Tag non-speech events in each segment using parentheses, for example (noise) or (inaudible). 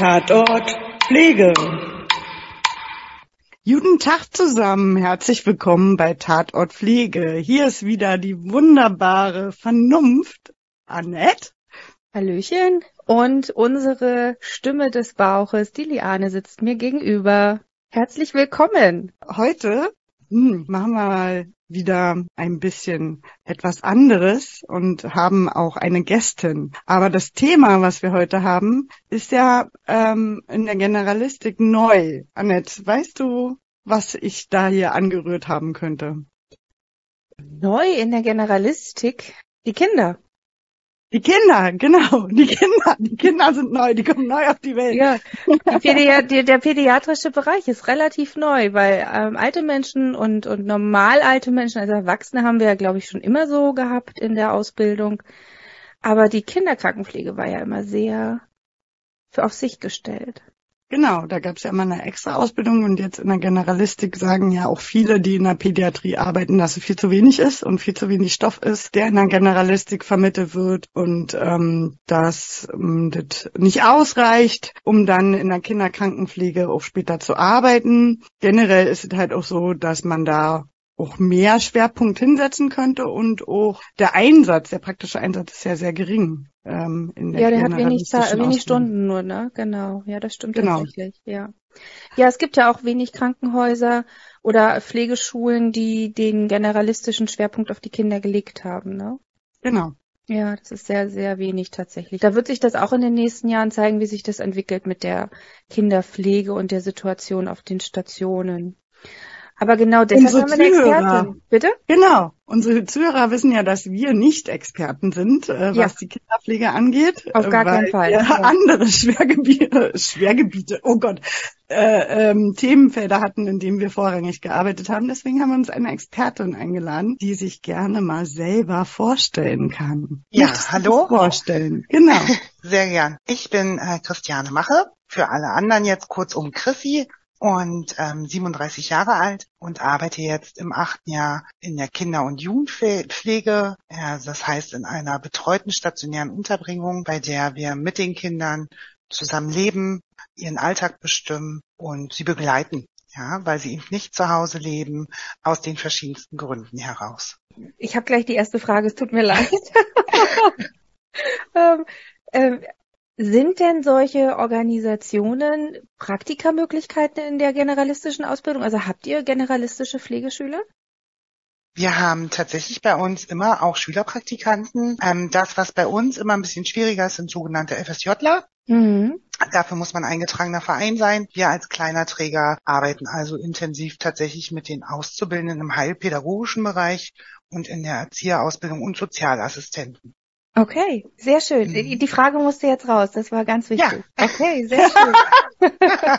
Tatort Pflege. Guten Tag zusammen, herzlich willkommen bei Tatort Pflege. Hier ist wieder die wunderbare Vernunft, Annette. Hallöchen. Und unsere Stimme des Bauches, die Liane, sitzt mir gegenüber. Herzlich willkommen. Heute hm, machen wir mal wieder ein bisschen etwas anderes und haben auch eine Gästin. Aber das Thema, was wir heute haben, ist ja ähm, in der Generalistik neu. Annette, weißt du, was ich da hier angerührt haben könnte? Neu in der Generalistik? Die Kinder. Die Kinder, genau, die Kinder, die Kinder sind neu, die kommen neu auf die Welt. Ja, Pädi die, der pädiatrische Bereich ist relativ neu, weil ähm, alte Menschen und, und normal alte Menschen, also Erwachsene haben wir ja, glaube ich, schon immer so gehabt in der Ausbildung. Aber die Kinderkrankenpflege war ja immer sehr für auf sich gestellt. Genau, da gab es ja immer eine extra Ausbildung und jetzt in der Generalistik sagen ja auch viele, die in der Pädiatrie arbeiten, dass es viel zu wenig ist und viel zu wenig Stoff ist, der in der Generalistik vermittelt wird und ähm, dass ähm, das nicht ausreicht, um dann in der Kinderkrankenpflege auch später zu arbeiten. Generell ist es halt auch so, dass man da auch mehr Schwerpunkt hinsetzen könnte und auch der Einsatz, der praktische Einsatz ist ja sehr gering. Ähm, in der ja, der hat wenig, wenig Stunden nur, ne? Genau. Ja, das stimmt genau. tatsächlich. Ja. Ja, es gibt ja auch wenig Krankenhäuser oder Pflegeschulen, die den generalistischen Schwerpunkt auf die Kinder gelegt haben, ne? Genau. Ja, das ist sehr, sehr wenig tatsächlich. Da wird sich das auch in den nächsten Jahren zeigen, wie sich das entwickelt mit der Kinderpflege und der Situation auf den Stationen. Aber genau deshalb Unsere haben wir eine Expertin. Bitte? Genau. Unsere Zuhörer wissen ja, dass wir nicht Experten sind, äh, ja. was die Kinderpflege angeht. Auf gar keinen Fall. Wir ja. andere Schwergebiete, (laughs) Schwergebiete, oh Gott, äh, ähm, Themenfelder hatten, in denen wir vorrangig gearbeitet haben. Deswegen haben wir uns eine Expertin eingeladen, die sich gerne mal selber vorstellen kann. Ja, Möchtest hallo. Vorstellen, genau. (laughs) Sehr gern. Ich bin äh, Christiane Mache. Für alle anderen jetzt kurz um Chrissy und ähm, 37 Jahre alt und arbeite jetzt im achten Jahr in der Kinder- und Jugendpflege. Ja, das heißt in einer betreuten stationären Unterbringung, bei der wir mit den Kindern zusammen leben, ihren Alltag bestimmen und sie begleiten. Ja, weil sie eben nicht zu Hause leben, aus den verschiedensten Gründen heraus. Ich habe gleich die erste Frage, es tut mir leid. (laughs) (laughs) ähm, äh, sind denn solche Organisationen Praktikermöglichkeiten in der generalistischen Ausbildung? Also habt ihr generalistische Pflegeschüler? Wir haben tatsächlich bei uns immer auch Schülerpraktikanten. Ähm, das, was bei uns immer ein bisschen schwieriger ist, sind sogenannte FSJler. Mhm. Dafür muss man eingetragener Verein sein. Wir als kleiner Träger arbeiten also intensiv tatsächlich mit den Auszubildenden im heilpädagogischen Bereich und in der Erzieherausbildung und Sozialassistenten. Okay, sehr schön. Mhm. Die Frage musste jetzt raus, das war ganz wichtig. Ja. (laughs) Okay, sehr schön. (laughs)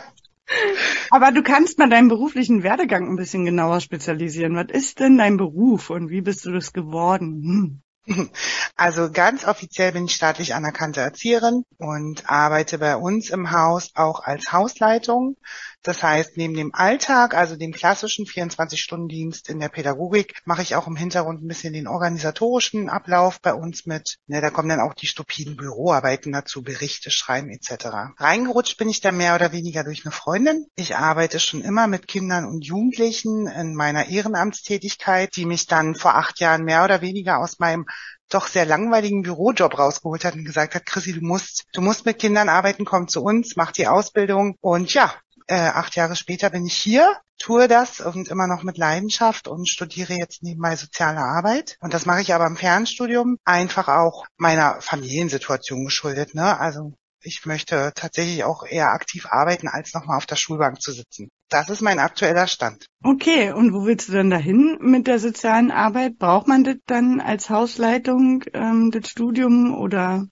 Aber du kannst mal deinen beruflichen Werdegang ein bisschen genauer spezialisieren. Was ist denn dein Beruf und wie bist du das geworden? Hm. Also ganz offiziell bin ich staatlich anerkannte Erzieherin und arbeite bei uns im Haus auch als Hausleitung. Das heißt, neben dem Alltag, also dem klassischen 24-Stunden-Dienst in der Pädagogik, mache ich auch im Hintergrund ein bisschen den organisatorischen Ablauf bei uns mit. Ne, da kommen dann auch die stupiden Büroarbeiten dazu, Berichte schreiben etc. Reingerutscht bin ich da mehr oder weniger durch eine Freundin. Ich arbeite schon immer mit Kindern und Jugendlichen in meiner Ehrenamtstätigkeit, die mich dann vor acht Jahren mehr oder weniger aus meinem doch sehr langweiligen Bürojob rausgeholt hat und gesagt hat, Chrissy, du musst, du musst mit Kindern arbeiten, komm zu uns, mach die Ausbildung. Und ja, äh, acht Jahre später bin ich hier, tue das und immer noch mit Leidenschaft und studiere jetzt nebenbei soziale Arbeit. Und das mache ich aber im Fernstudium einfach auch meiner Familiensituation geschuldet. Ne? Also ich möchte tatsächlich auch eher aktiv arbeiten, als nochmal auf der Schulbank zu sitzen. Das ist mein aktueller Stand. Okay, und wo willst du denn dahin mit der sozialen Arbeit? Braucht man das dann als Hausleitung, ähm, das Studium oder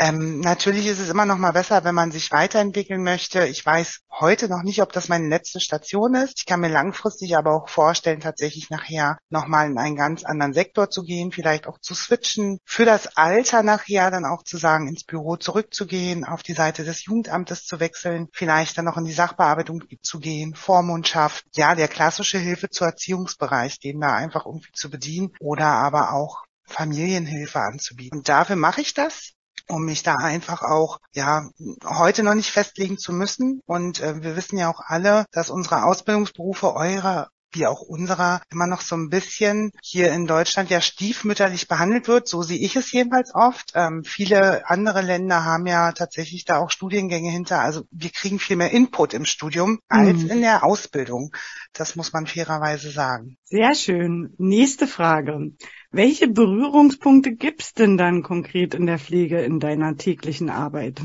ähm, natürlich ist es immer noch mal besser, wenn man sich weiterentwickeln möchte. Ich weiß heute noch nicht, ob das meine letzte Station ist. Ich kann mir langfristig aber auch vorstellen, tatsächlich nachher noch mal in einen ganz anderen Sektor zu gehen, vielleicht auch zu switchen. Für das Alter nachher dann auch zu sagen, ins Büro zurückzugehen, auf die Seite des Jugendamtes zu wechseln, vielleicht dann noch in die Sachbearbeitung zu gehen, Vormundschaft, ja, der klassische Hilfe zu Erziehungsbereich, den da einfach irgendwie zu bedienen oder aber auch Familienhilfe anzubieten. Und dafür mache ich das um mich da einfach auch, ja, heute noch nicht festlegen zu müssen. Und äh, wir wissen ja auch alle, dass unsere Ausbildungsberufe eure wie auch unserer immer noch so ein bisschen hier in Deutschland ja stiefmütterlich behandelt wird. So sehe ich es jedenfalls oft. Ähm, viele andere Länder haben ja tatsächlich da auch Studiengänge hinter. Also wir kriegen viel mehr Input im Studium als mhm. in der Ausbildung. Das muss man fairerweise sagen. Sehr schön. Nächste Frage. Welche Berührungspunkte gibt's denn dann konkret in der Pflege in deiner täglichen Arbeit?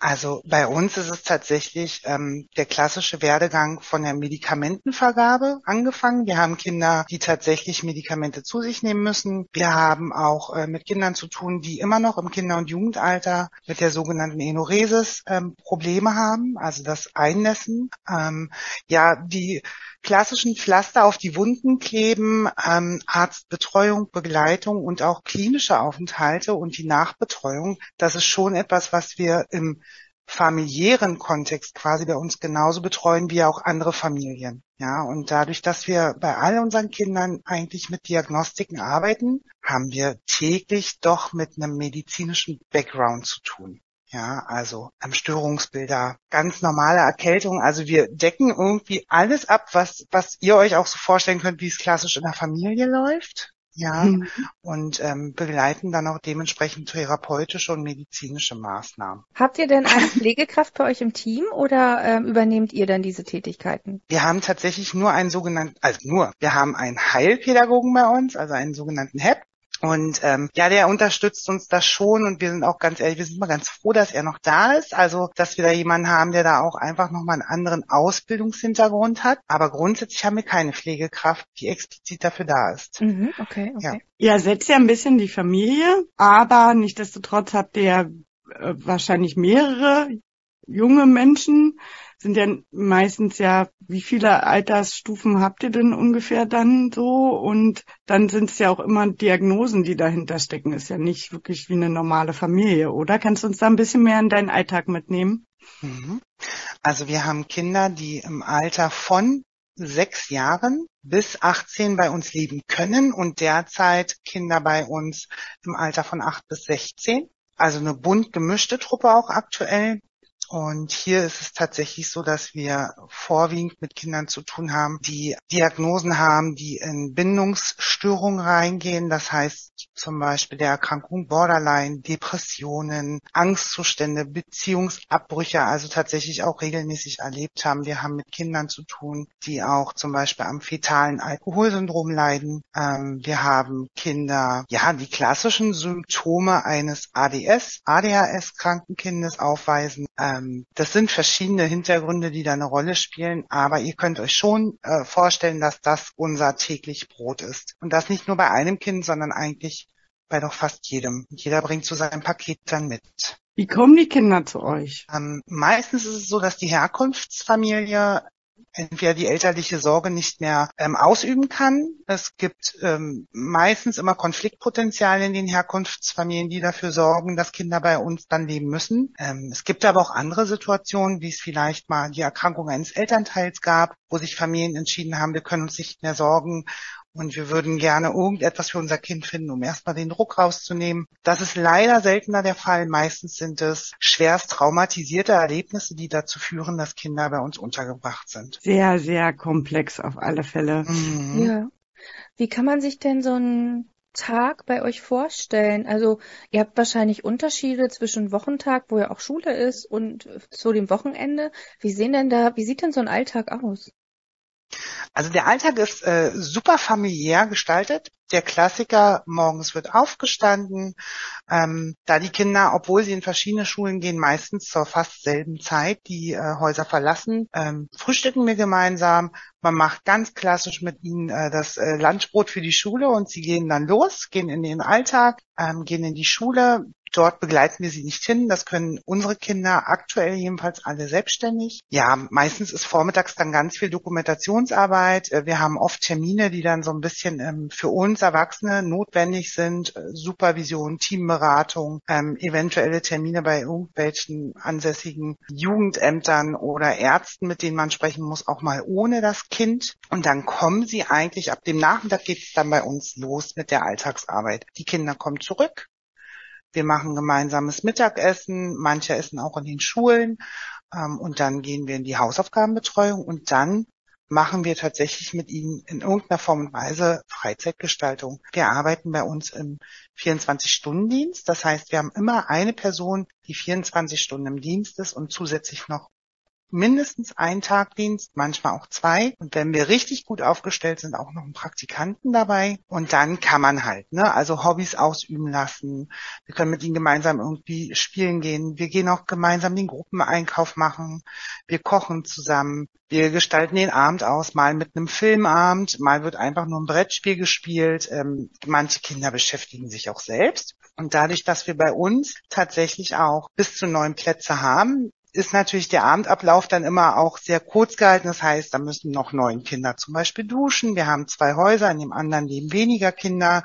Also bei uns ist es tatsächlich ähm, der klassische Werdegang von der Medikamentenvergabe angefangen. Wir haben Kinder, die tatsächlich Medikamente zu sich nehmen müssen. Wir haben auch äh, mit Kindern zu tun, die immer noch im Kinder- und Jugendalter mit der sogenannten Enoresis ähm, Probleme haben, also das Einnässen. Ähm, ja, die klassischen Pflaster auf die Wunden kleben, ähm, Arztbetreuung, Begleitung und auch klinische Aufenthalte und die Nachbetreuung, das ist schon etwas, was wir im familiären Kontext quasi bei uns genauso betreuen wie auch andere Familien. Ja, und dadurch, dass wir bei all unseren Kindern eigentlich mit Diagnostiken arbeiten, haben wir täglich doch mit einem medizinischen Background zu tun. Ja, also ähm, Störungsbilder, ganz normale Erkältung. Also wir decken irgendwie alles ab, was, was ihr euch auch so vorstellen könnt, wie es klassisch in der Familie läuft. Ja, mhm. und ähm, begleiten dann auch dementsprechend therapeutische und medizinische Maßnahmen. Habt ihr denn eine Pflegekraft bei euch im Team oder ähm, übernehmt ihr dann diese Tätigkeiten? Wir haben tatsächlich nur einen sogenannten, also nur, wir haben einen Heilpädagogen bei uns, also einen sogenannten HEP. Und ähm, ja, der unterstützt uns da schon und wir sind auch ganz ehrlich, wir sind mal ganz froh, dass er noch da ist. Also, dass wir da jemanden haben, der da auch einfach nochmal einen anderen Ausbildungshintergrund hat. Aber grundsätzlich haben wir keine Pflegekraft, die explizit dafür da ist. Mhm, okay, okay. Ja. ja, setzt ja ein bisschen die Familie, aber nichtdestotrotz habt ihr ja äh, wahrscheinlich mehrere junge Menschen sind ja meistens ja, wie viele Altersstufen habt ihr denn ungefähr dann so? Und dann sind es ja auch immer Diagnosen, die dahinter stecken. Ist ja nicht wirklich wie eine normale Familie, oder? Kannst du uns da ein bisschen mehr in deinen Alltag mitnehmen? Mhm. Also wir haben Kinder, die im Alter von sechs Jahren bis 18 bei uns leben können und derzeit Kinder bei uns im Alter von acht bis 16. Also eine bunt gemischte Truppe auch aktuell. Und hier ist es tatsächlich so, dass wir vorwiegend mit Kindern zu tun haben, die Diagnosen haben, die in Bindungsstörungen reingehen. Das heißt zum Beispiel der Erkrankung Borderline, Depressionen, Angstzustände, Beziehungsabbrüche, also tatsächlich auch regelmäßig erlebt haben. Wir haben mit Kindern zu tun, die auch zum Beispiel am fetalen Alkoholsyndrom leiden. Ähm, wir haben Kinder, ja, die klassischen Symptome eines ADS, ADHS-kranken Kindes aufweisen. Ähm, ähm, das sind verschiedene Hintergründe, die da eine Rolle spielen, aber ihr könnt euch schon äh, vorstellen, dass das unser täglich Brot ist. Und das nicht nur bei einem Kind, sondern eigentlich bei doch fast jedem. Jeder bringt so sein Paket dann mit. Wie kommen die Kinder zu euch? Ähm, meistens ist es so, dass die Herkunftsfamilie entweder die elterliche Sorge nicht mehr ähm, ausüben kann. Es gibt ähm, meistens immer Konfliktpotenzial in den Herkunftsfamilien, die dafür sorgen, dass Kinder bei uns dann leben müssen. Ähm, es gibt aber auch andere Situationen, wie es vielleicht mal die Erkrankung eines Elternteils gab, wo sich Familien entschieden haben, wir können uns nicht mehr sorgen und wir würden gerne irgendetwas für unser Kind finden, um erstmal den Druck rauszunehmen. Das ist leider seltener der Fall. Meistens sind es schwerst traumatisierte Erlebnisse, die dazu führen, dass Kinder bei uns untergebracht sind. Sehr, sehr komplex auf alle Fälle. Mhm. Ja. Wie kann man sich denn so einen Tag bei euch vorstellen? Also ihr habt wahrscheinlich Unterschiede zwischen Wochentag, wo ja auch Schule ist, und zu dem Wochenende. Wie sehen denn da, wie sieht denn so ein Alltag aus? Also der Alltag ist äh, super familiär gestaltet. Der Klassiker, morgens wird aufgestanden, ähm, da die Kinder, obwohl sie in verschiedene Schulen gehen, meistens zur fast selben Zeit die äh, Häuser verlassen, ähm, frühstücken wir gemeinsam. Man macht ganz klassisch mit ihnen äh, das äh, Lunchbrot für die Schule und sie gehen dann los, gehen in den Alltag, ähm, gehen in die Schule. Dort begleiten wir sie nicht hin. Das können unsere Kinder aktuell jedenfalls alle selbstständig. Ja, meistens ist vormittags dann ganz viel Dokumentationsarbeit. Äh, wir haben oft Termine, die dann so ein bisschen ähm, für uns Erwachsene notwendig sind. Äh, Supervision, Teamberatung, ähm, eventuelle Termine bei irgendwelchen ansässigen Jugendämtern oder Ärzten, mit denen man sprechen muss, auch mal ohne das Kind. Und dann kommen sie eigentlich, ab dem Nachmittag geht es dann bei uns los mit der Alltagsarbeit. Die Kinder kommen zurück, Wir machen gemeinsames Mittagessen, manche essen auch in den Schulen ähm, und dann gehen wir in die Hausaufgabenbetreuung und dann machen wir tatsächlich mit ihnen in irgendeiner Form und Weise Freizeitgestaltung. Wir arbeiten bei uns im 24-Stunden-Dienst. Das heißt, wir haben immer eine Person, die 24 Stunden im Dienst ist und zusätzlich noch mindestens einen Tagdienst, manchmal auch zwei. Und wenn wir richtig gut aufgestellt sind, auch noch einen Praktikanten dabei. Und dann kann man halt, ne, also Hobbys ausüben lassen. Wir können mit ihnen gemeinsam irgendwie spielen gehen. Wir gehen auch gemeinsam den Gruppeneinkauf machen. Wir kochen zusammen. Wir gestalten den Abend aus, mal mit einem Filmabend, mal wird einfach nur ein Brettspiel gespielt. Ähm, manche Kinder beschäftigen sich auch selbst. Und dadurch, dass wir bei uns tatsächlich auch bis zu neun Plätze haben, ist natürlich der Abendablauf dann immer auch sehr kurz gehalten. Das heißt, da müssen noch neun Kinder zum Beispiel duschen. Wir haben zwei Häuser, in dem anderen leben weniger Kinder.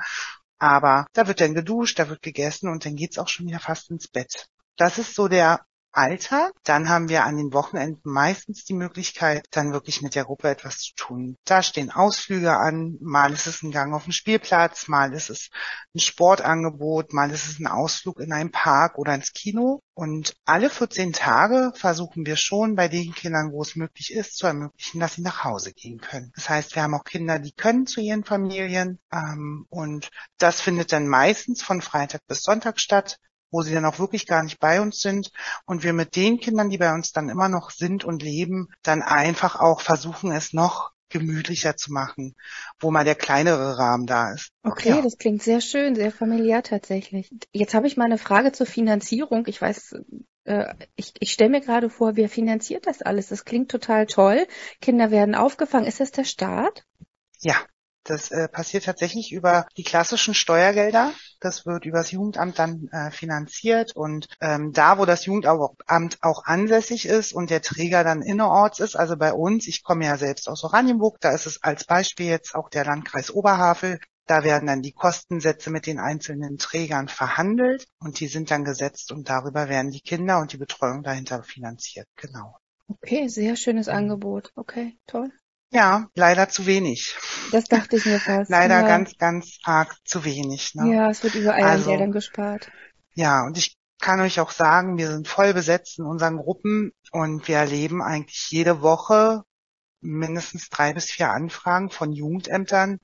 Aber da wird dann geduscht, da wird gegessen und dann geht's auch schon wieder fast ins Bett. Das ist so der Alltag. Dann haben wir an den Wochenenden meistens die Möglichkeit, dann wirklich mit der Gruppe etwas zu tun. Da stehen Ausflüge an, mal ist es ein Gang auf den Spielplatz, mal ist es ein Sportangebot, mal ist es ein Ausflug in einen Park oder ins Kino. Und alle 14 Tage versuchen wir schon bei den Kindern, wo es möglich ist, zu ermöglichen, dass sie nach Hause gehen können. Das heißt, wir haben auch Kinder, die können zu ihren Familien. Ähm, und das findet dann meistens von Freitag bis Sonntag statt wo sie dann auch wirklich gar nicht bei uns sind und wir mit den Kindern, die bei uns dann immer noch sind und leben, dann einfach auch versuchen, es noch gemütlicher zu machen, wo mal der kleinere Rahmen da ist. Okay, ja. das klingt sehr schön, sehr familiär tatsächlich. Jetzt habe ich mal eine Frage zur Finanzierung. Ich weiß, äh, ich, ich stelle mir gerade vor, wer finanziert das alles? Das klingt total toll. Kinder werden aufgefangen. Ist das der Staat? Ja, das äh, passiert tatsächlich über die klassischen Steuergelder. Das wird übers Jugendamt dann äh, finanziert und ähm, da, wo das Jugendamt auch ansässig ist und der Träger dann innerorts ist, also bei uns, ich komme ja selbst aus Oranienburg, da ist es als Beispiel jetzt auch der Landkreis Oberhavel. Da werden dann die Kostensätze mit den einzelnen Trägern verhandelt und die sind dann gesetzt und darüber werden die Kinder und die Betreuung dahinter finanziert. Genau. Okay, sehr schönes Angebot. Okay, toll. Ja, leider zu wenig. Das dachte ich mir fast. leider ja. ganz, ganz arg zu wenig. Ne? Ja, es wird überall also, an Geldern gespart. Ja, und ich kann euch auch sagen, wir sind voll besetzt in unseren Gruppen und wir erleben eigentlich jede Woche mindestens drei bis vier Anfragen von Jugendämtern,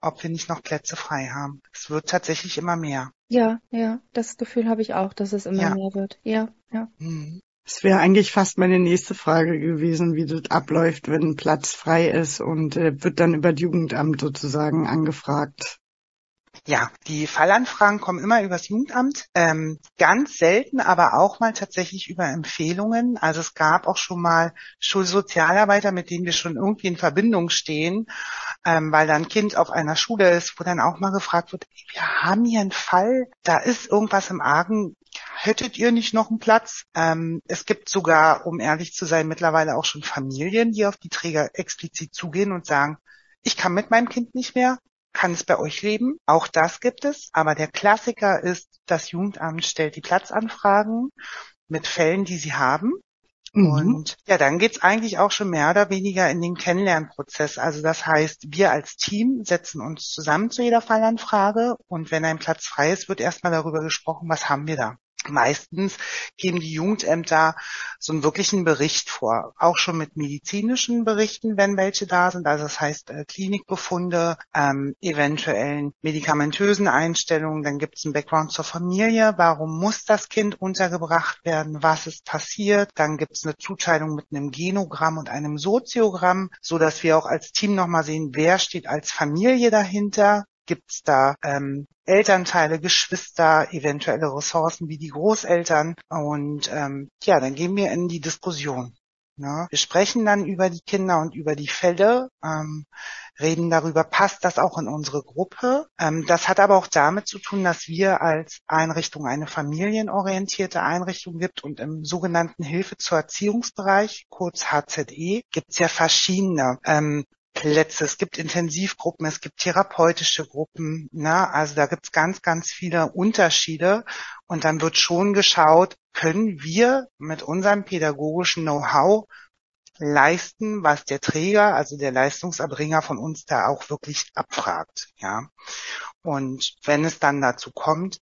ob wir nicht noch Plätze frei haben. Es wird tatsächlich immer mehr. Ja, ja, das Gefühl habe ich auch, dass es immer ja. mehr wird. Ja, ja. Mhm. Es wäre eigentlich fast meine nächste Frage gewesen, wie das abläuft, wenn ein Platz frei ist und äh, wird dann über das Jugendamt sozusagen angefragt. Ja, die Fallanfragen kommen immer übers Jugendamt, ähm, ganz selten, aber auch mal tatsächlich über Empfehlungen. Also es gab auch schon mal Schulsozialarbeiter, mit denen wir schon irgendwie in Verbindung stehen, ähm, weil da ein Kind auf einer Schule ist, wo dann auch mal gefragt wird, wir haben hier einen Fall, da ist irgendwas im Argen, hättet ihr nicht noch einen Platz? Ähm, es gibt sogar, um ehrlich zu sein, mittlerweile auch schon Familien, die auf die Träger explizit zugehen und sagen, ich kann mit meinem Kind nicht mehr, kann es bei euch leben? Auch das gibt es. Aber der Klassiker ist, das Jugendamt stellt die Platzanfragen mit Fällen, die sie haben. Mhm. Und ja, dann geht's eigentlich auch schon mehr oder weniger in den Kennenlernprozess. Also das heißt, wir als Team setzen uns zusammen zu jeder Fallanfrage und wenn ein Platz frei ist, wird erstmal darüber gesprochen, was haben wir da. Meistens geben die Jugendämter so einen wirklichen Bericht vor, auch schon mit medizinischen Berichten, wenn welche da sind. Also das heißt äh, Klinikbefunde, ähm, eventuellen medikamentösen Einstellungen. Dann gibt es einen Background zur Familie. Warum muss das Kind untergebracht werden? Was ist passiert? Dann gibt es eine Zuteilung mit einem Genogramm und einem Soziogramm, so dass wir auch als Team nochmal sehen, wer steht als Familie dahinter Gibt's da ähm, Elternteile, Geschwister, eventuelle Ressourcen wie die Großeltern? Und ähm, ja, dann gehen wir in die Diskussion. Ne? Wir sprechen dann über die Kinder und über die Fälle, ähm, reden darüber, passt das auch in unsere Gruppe. Ähm, das hat aber auch damit zu tun, dass wir als Einrichtung eine familienorientierte Einrichtung gibt und im sogenannten Hilfe zur Erziehungsbereich, kurz HZE, gibt es ja verschiedene ähm, Plätze, es gibt Intensivgruppen, es gibt therapeutische Gruppen, ne? also da gibt's ganz, ganz viele Unterschiede und dann wird schon geschaut, können wir mit unserem pädagogischen Know-how leisten, was der Träger, also der Leistungserbringer von uns da auch wirklich abfragt, ja. Und wenn es dann dazu kommt,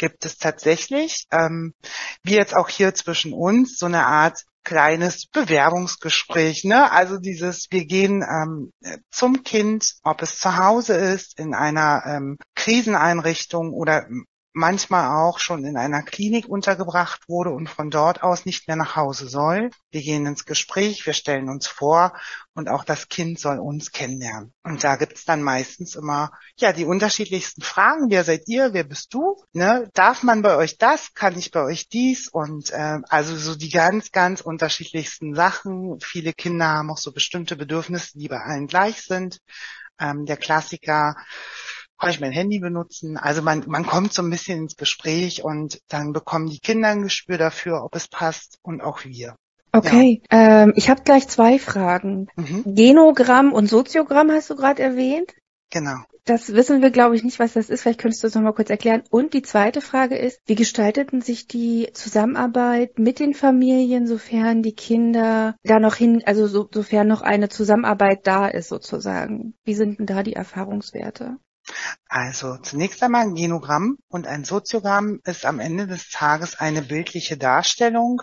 gibt es tatsächlich, ähm, wie jetzt auch hier zwischen uns, so eine Art kleines Bewerbungsgespräch. Ne? Also dieses, wir gehen ähm, zum Kind, ob es zu Hause ist, in einer ähm, Kriseneinrichtung oder manchmal auch schon in einer Klinik untergebracht wurde und von dort aus nicht mehr nach Hause soll. Wir gehen ins Gespräch, wir stellen uns vor und auch das Kind soll uns kennenlernen. Und da gibt's dann meistens immer ja die unterschiedlichsten Fragen. Wer seid ihr? Wer bist du? Ne? Darf man bei euch das? Kann ich bei euch dies? Und äh, also so die ganz, ganz unterschiedlichsten Sachen. Viele Kinder haben auch so bestimmte Bedürfnisse, die bei allen gleich sind. Ähm, der Klassiker kann ich mein Handy benutzen? Also man, man kommt so ein bisschen ins Gespräch und dann bekommen die Kinder ein Gespür dafür, ob es passt und auch wir. Okay, ja. ähm, ich habe gleich zwei Fragen. Mhm. Genogramm und Soziogramm hast du gerade erwähnt. Genau. Das wissen wir, glaube ich, nicht, was das ist. Vielleicht könntest du es nochmal kurz erklären. Und die zweite Frage ist, wie gestalteten sich die Zusammenarbeit mit den Familien, sofern die Kinder da noch hin, also so, sofern noch eine Zusammenarbeit da ist sozusagen? Wie sind denn da die Erfahrungswerte? Also zunächst einmal ein Genogramm und ein Soziogramm ist am Ende des Tages eine bildliche Darstellung.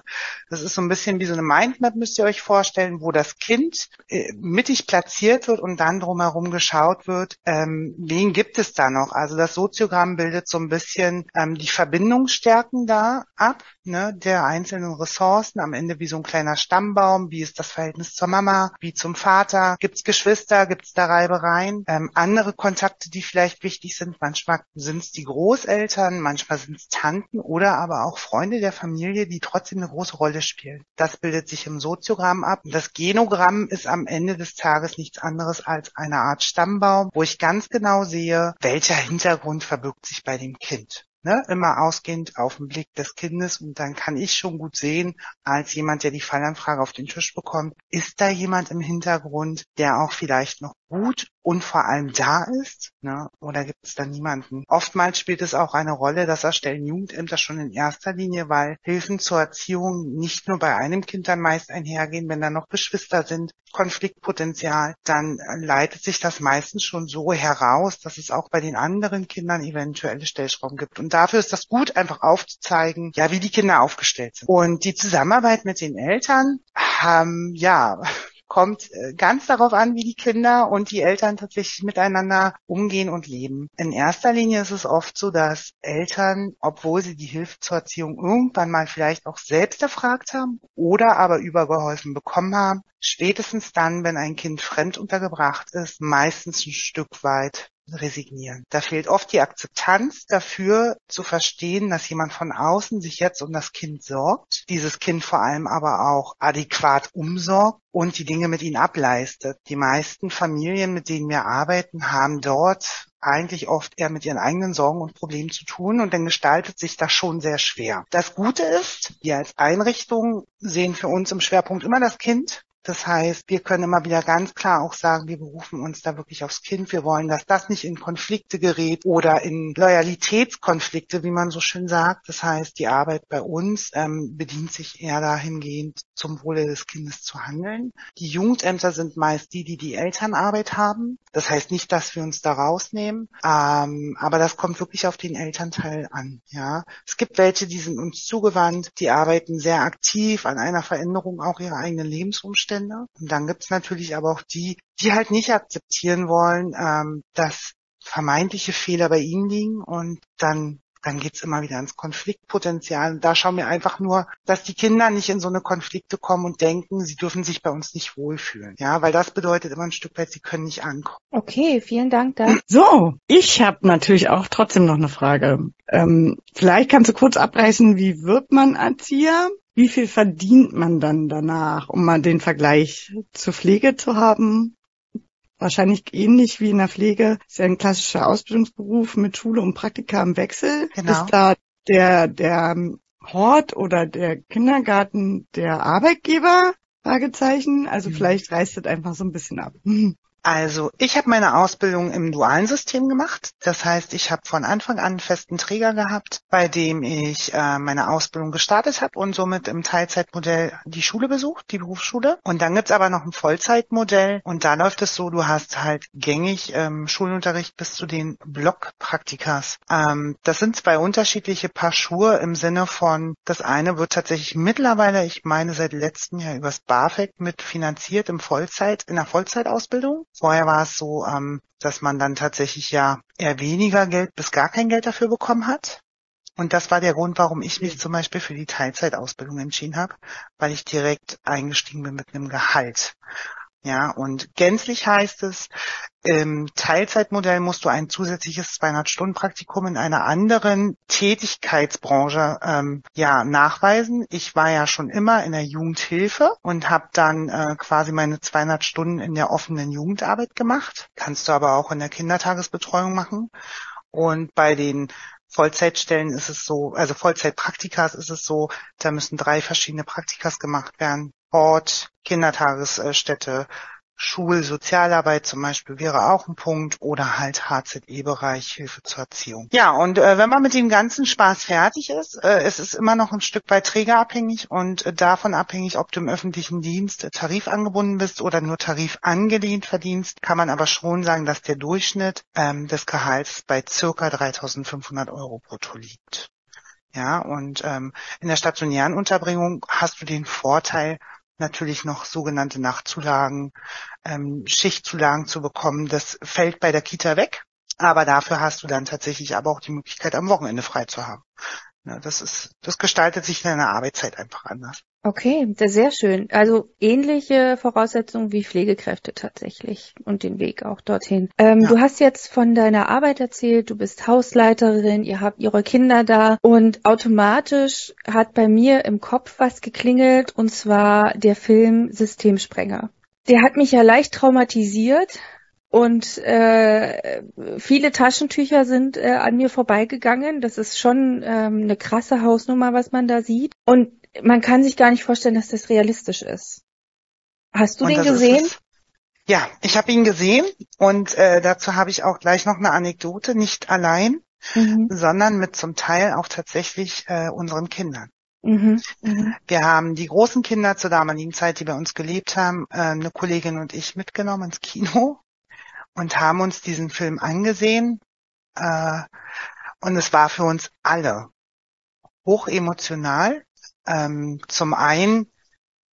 Das ist so ein bisschen wie so eine Mindmap, müsst ihr euch vorstellen, wo das Kind äh, mittig platziert wird und dann drumherum geschaut wird, ähm, wen gibt es da noch. Also das Soziogramm bildet so ein bisschen ähm, die Verbindungsstärken da ab, ne, der einzelnen Ressourcen. Am Ende wie so ein kleiner Stammbaum. Wie ist das Verhältnis zur Mama? Wie zum Vater? Gibt es Geschwister? Gibt es da Reibereien? Ähm, andere Kontakte, die vielleicht wichtig sind. Manchmal sind es die Großeltern, manchmal sind es Tanten oder aber auch Freunde der Familie, die trotzdem eine große Rolle spielen. Das bildet sich im Soziogramm ab. Das Genogramm ist am Ende des Tages nichts anderes als eine Art Stammbaum, wo ich ganz genau sehe, welcher Hintergrund verbirgt sich bei dem Kind. Ne, immer ausgehend auf den Blick des Kindes und dann kann ich schon gut sehen, als jemand, der die Fallanfrage auf den Tisch bekommt, ist da jemand im Hintergrund, der auch vielleicht noch gut und vor allem da ist, ne? oder gibt es da niemanden? Oftmals spielt es auch eine Rolle, das erstellen Jugendämter schon in erster Linie, weil Hilfen zur Erziehung nicht nur bei einem Kind dann meist einhergehen, wenn da noch Geschwister sind, Konfliktpotenzial, dann leitet sich das meistens schon so heraus, dass es auch bei den anderen Kindern eventuelle Stellschrauben gibt. Und dafür ist das gut, einfach aufzuzeigen, ja, wie die Kinder aufgestellt sind. Und die Zusammenarbeit mit den Eltern haben, ja, (laughs) kommt äh, ganz darauf an, wie die Kinder und die Eltern tatsächlich miteinander umgehen und leben. In erster Linie ist es oft so, dass Eltern, obwohl sie die Hilfe zur Erziehung irgendwann mal vielleicht auch selbst erfragt haben oder aber übergeholfen bekommen haben, spätestens dann, wenn ein Kind fremd untergebracht ist, meistens ein Stück weit resignieren. Da fehlt oft die Akzeptanz dafür zu verstehen, dass jemand von außen sich jetzt um das Kind sorgt, dieses Kind vor allem aber auch adäquat umsorgt und die Dinge mit ihnen ableistet. Die meisten Familien, mit denen wir arbeiten, haben dort eigentlich oft eher mit ihren eigenen Sorgen und Problemen zu tun und dann gestaltet sich das schon sehr schwer. Das Gute ist, wir als Einrichtung sehen für uns im Schwerpunkt immer das Kind das heißt, wir können immer wieder ganz klar auch sagen, wir berufen uns da wirklich aufs Kind. Wir wollen, dass das nicht in Konflikte gerät oder in Loyalitätskonflikte, wie man so schön sagt. Das heißt, die Arbeit bei uns ähm, bedient sich eher dahingehend, zum Wohle des Kindes zu handeln. Die Jugendämter sind meist die, die die Elternarbeit haben. Das heißt nicht, dass wir uns da rausnehmen, ähm, aber das kommt wirklich auf den Elternteil an. Ja, es gibt welche, die sind uns zugewandt, die arbeiten sehr aktiv an einer Veränderung auch ihrer eigenen Lebensumstände Umstände. Und dann gibt's natürlich aber auch die, die halt nicht akzeptieren wollen, ähm, dass vermeintliche Fehler bei ihnen liegen und dann dann geht's immer wieder ans Konfliktpotenzial. Da schauen wir einfach nur, dass die Kinder nicht in so eine Konflikte kommen und denken, sie dürfen sich bei uns nicht wohlfühlen. Ja, weil das bedeutet immer ein Stück weit, sie können nicht ankommen. Okay, vielen Dank. Da. So, ich habe natürlich auch trotzdem noch eine Frage. Ähm, vielleicht kannst du kurz abreißen, wie wird man Erzieher? Wie viel verdient man dann danach, um mal den Vergleich zur Pflege zu haben? Wahrscheinlich ähnlich wie in der Pflege, ist ja ein klassischer Ausbildungsberuf mit Schule und Praktika im Wechsel. Genau. Ist da der, der Hort oder der Kindergarten der Arbeitgeber? Fragezeichen. Also mhm. vielleicht reißt es einfach so ein bisschen ab. Also ich habe meine Ausbildung im dualen System gemacht. Das heißt, ich habe von Anfang an einen festen Träger gehabt, bei dem ich äh, meine Ausbildung gestartet habe und somit im Teilzeitmodell die Schule besucht, die Berufsschule. Und dann gibt's aber noch ein Vollzeitmodell und da läuft es so, du hast halt gängig ähm, Schulunterricht bis zu den Blockpraktikas. Ähm, das sind zwei unterschiedliche Paar Schuhe im Sinne von, das eine wird tatsächlich mittlerweile, ich meine seit letztem Jahr übers BAföG mit finanziert im Vollzeit, in der Vollzeitausbildung. Vorher war es so, ähm, dass man dann tatsächlich ja eher weniger Geld bis gar kein Geld dafür bekommen hat. Und das war der Grund, warum ich mich zum Beispiel für die Teilzeitausbildung entschieden habe, weil ich direkt eingestiegen bin mit einem Gehalt. Ja, und gänzlich heißt es, im Teilzeitmodell musst du ein zusätzliches 200-Stunden-Praktikum in einer anderen Tätigkeitsbranche ähm, ja nachweisen. Ich war ja schon immer in der Jugendhilfe und habe dann äh, quasi meine 200 Stunden in der offenen Jugendarbeit gemacht. Kannst du aber auch in der Kindertagesbetreuung machen. Und bei den Vollzeitstellen ist es so, also Vollzeitpraktikas ist es so, da müssen drei verschiedene Praktikas gemacht werden. Ort, Kindertagesstätte, Schulsozialarbeit zum Beispiel wäre auch ein Punkt oder halt HZE-Bereich Hilfe zur Erziehung. Ja, und äh, wenn man mit dem ganzen Spaß fertig ist, äh, es ist immer noch ein Stück weit trägerabhängig und äh, davon abhängig, ob du im öffentlichen Dienst äh, tarifangebunden bist oder nur tarifangelehnt verdienst, kann man aber schon sagen, dass der Durchschnitt ähm, des Gehalts bei circa 3.500 Euro brutto liegt. Ja, und ähm, in der stationären Unterbringung hast du den Vorteil, natürlich noch sogenannte Nachtzulagen, ähm, Schichtzulagen zu bekommen. Das fällt bei der Kita weg, aber dafür hast du dann tatsächlich aber auch die Möglichkeit, am Wochenende frei zu haben. Ja, das ist, das gestaltet sich in deiner Arbeitszeit einfach anders. Okay, sehr schön. Also ähnliche Voraussetzungen wie Pflegekräfte tatsächlich und den Weg auch dorthin. Ähm, ja. Du hast jetzt von deiner Arbeit erzählt, du bist Hausleiterin, ihr habt ihre Kinder da und automatisch hat bei mir im Kopf was geklingelt und zwar der Film Systemsprenger. Der hat mich ja leicht traumatisiert, und äh, viele Taschentücher sind äh, an mir vorbeigegangen. Das ist schon ähm, eine krasse Hausnummer, was man da sieht. Und man kann sich gar nicht vorstellen, dass das realistisch ist. Hast du und den gesehen? Ja, ich habe ihn gesehen und äh, dazu habe ich auch gleich noch eine Anekdote, nicht allein, mhm. sondern mit zum Teil auch tatsächlich äh, unseren Kindern. Mhm. Mhm. Wir haben die großen Kinder zur damaligen Zeit, die bei uns gelebt haben, äh, eine Kollegin und ich mitgenommen ins Kino und haben uns diesen Film angesehen. Äh, und es war für uns alle hoch emotional. Ähm, zum einen,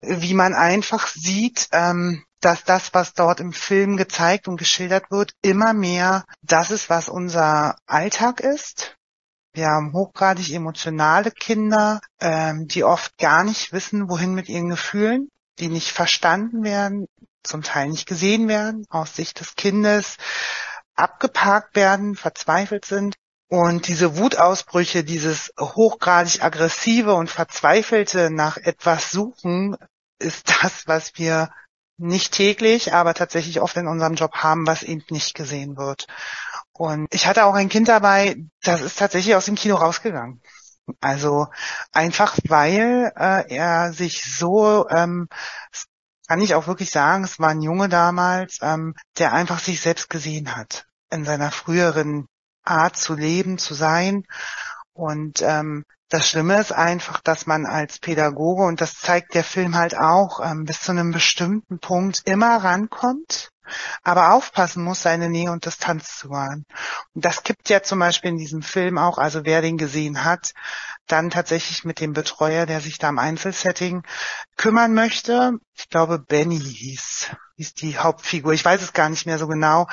wie man einfach sieht, ähm, dass das, was dort im Film gezeigt und geschildert wird, immer mehr das ist, was unser Alltag ist. Wir haben hochgradig emotionale Kinder, ähm, die oft gar nicht wissen, wohin mit ihren Gefühlen, die nicht verstanden werden, zum Teil nicht gesehen werden, aus Sicht des Kindes abgeparkt werden, verzweifelt sind. Und diese Wutausbrüche, dieses hochgradig aggressive und verzweifelte nach etwas suchen, ist (laughs) das, was wir nicht täglich, aber tatsächlich oft in unserem Job haben, was eben nicht gesehen wird. Und ich hatte auch ein Kind dabei, das ist tatsächlich aus dem Kino rausgegangen. Also einfach weil äh, er sich so ähm, kann ich auch wirklich sagen, es war ein Junge damals, ähm, der einfach sich selbst gesehen hat in seiner früheren Art zu leben, zu sein. Und ähm, das Schlimme ist einfach, dass man als Pädagoge, und das zeigt der Film halt auch, ähm, bis zu einem bestimmten Punkt immer rankommt, aber aufpassen muss, seine Nähe und Distanz zu wahren. Und das kippt ja zum Beispiel in diesem Film auch, also wer den gesehen hat, dann tatsächlich mit dem Betreuer, der sich da im Einzelsetting kümmern möchte. Ich glaube, Benny hieß, hieß die Hauptfigur. Ich weiß es gar nicht mehr so genau.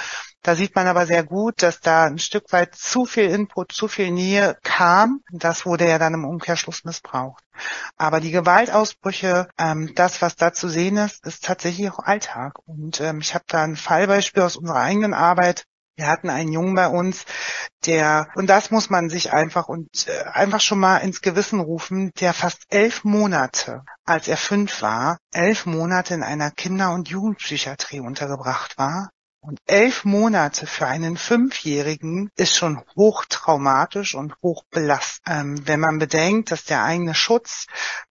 Da sieht man aber sehr gut, dass da ein Stück weit zu viel Input, zu viel Nähe kam. Das wurde ja dann im Umkehrschluss missbraucht. Aber die Gewaltausbrüche, ähm, das, was da zu sehen ist, ist tatsächlich auch Alltag. Und ähm, ich habe da ein Fallbeispiel aus unserer eigenen Arbeit. Wir hatten einen Jungen bei uns, der, und das muss man sich einfach und äh, einfach schon mal ins Gewissen rufen, der fast elf Monate, als er fünf war, elf Monate in einer Kinder- und Jugendpsychiatrie untergebracht war Und elf Monate für einen Fünfjährigen ist schon hochtraumatisch und hochbelastend. Ähm, wenn man bedenkt, dass der eigene Schutz,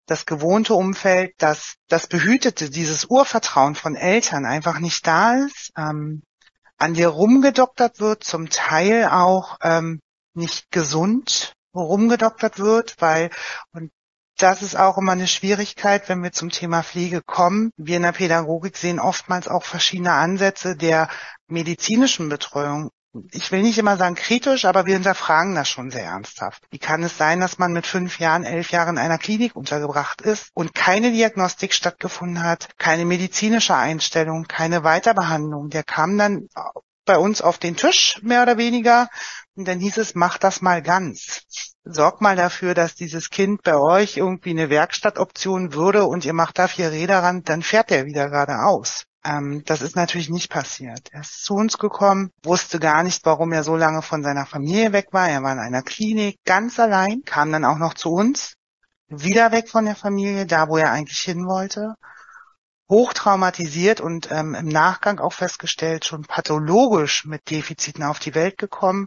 das gewohnte Umfeld, das, das Behütete, dieses Urvertrauen von Eltern einfach nicht da ist, ähm, an dir rumgedoktert wird, zum Teil auch ähm, nicht gesund rumgedoktert wird, weil, und das ist auch immer eine Schwierigkeit, wenn wir zum Thema Pflege kommen. Wir in der Pädagogik sehen oftmals auch verschiedene Ansätze der medizinischen Betreuung. Ich will nicht immer sagen kritisch, aber wir hinterfragen das schon sehr ernsthaft. Wie kann es sein, dass man mit fünf Jahren, elf Jahren in einer Klinik untergebracht ist und keine Diagnostik stattgefunden hat, keine medizinische Einstellung, keine Weiterbehandlung? Der kam dann bei uns auf den Tisch, mehr oder weniger, und dann hieß es, mach das mal ganz sorgt mal dafür, dass dieses Kind bei euch irgendwie eine Werkstattoption würde und ihr macht da vier Räder ran, dann fährt der wieder geradeaus. Ähm, das ist natürlich nicht passiert. Er ist zu uns gekommen, wusste gar nicht, warum er so lange von seiner Familie weg war. Er war in einer Klinik ganz allein, kam dann auch noch zu uns, wieder weg von der Familie, da wo er eigentlich hin wollte hochtraumatisiert und ähm, im Nachgang auch festgestellt, schon pathologisch mit Defiziten auf die Welt gekommen.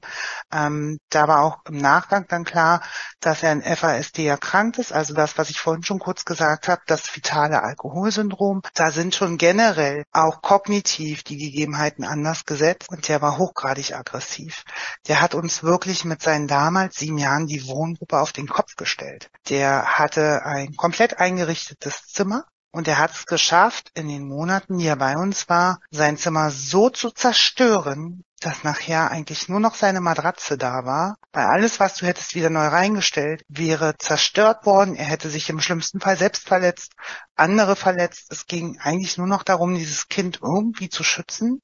Ähm, da war auch im Nachgang dann klar, dass er an FASD erkrankt ist, also das, was ich vorhin schon kurz gesagt habe, das fetale Alkoholsyndrom. Da sind schon generell auch kognitiv die Gegebenheiten anders gesetzt und der war hochgradig aggressiv. Der hat uns wirklich mit seinen damals sieben Jahren die Wohngruppe auf den Kopf gestellt. Der hatte ein komplett eingerichtetes Zimmer und er hat es geschafft, in den Monaten, die er bei uns war, sein Zimmer so zu zerstören, dass nachher eigentlich nur noch seine Matratze da war, weil alles, was du hättest wieder neu reingestellt, wäre zerstört worden. Er hätte sich im schlimmsten Fall selbst verletzt, andere verletzt. Es ging eigentlich nur noch darum, dieses Kind irgendwie zu schützen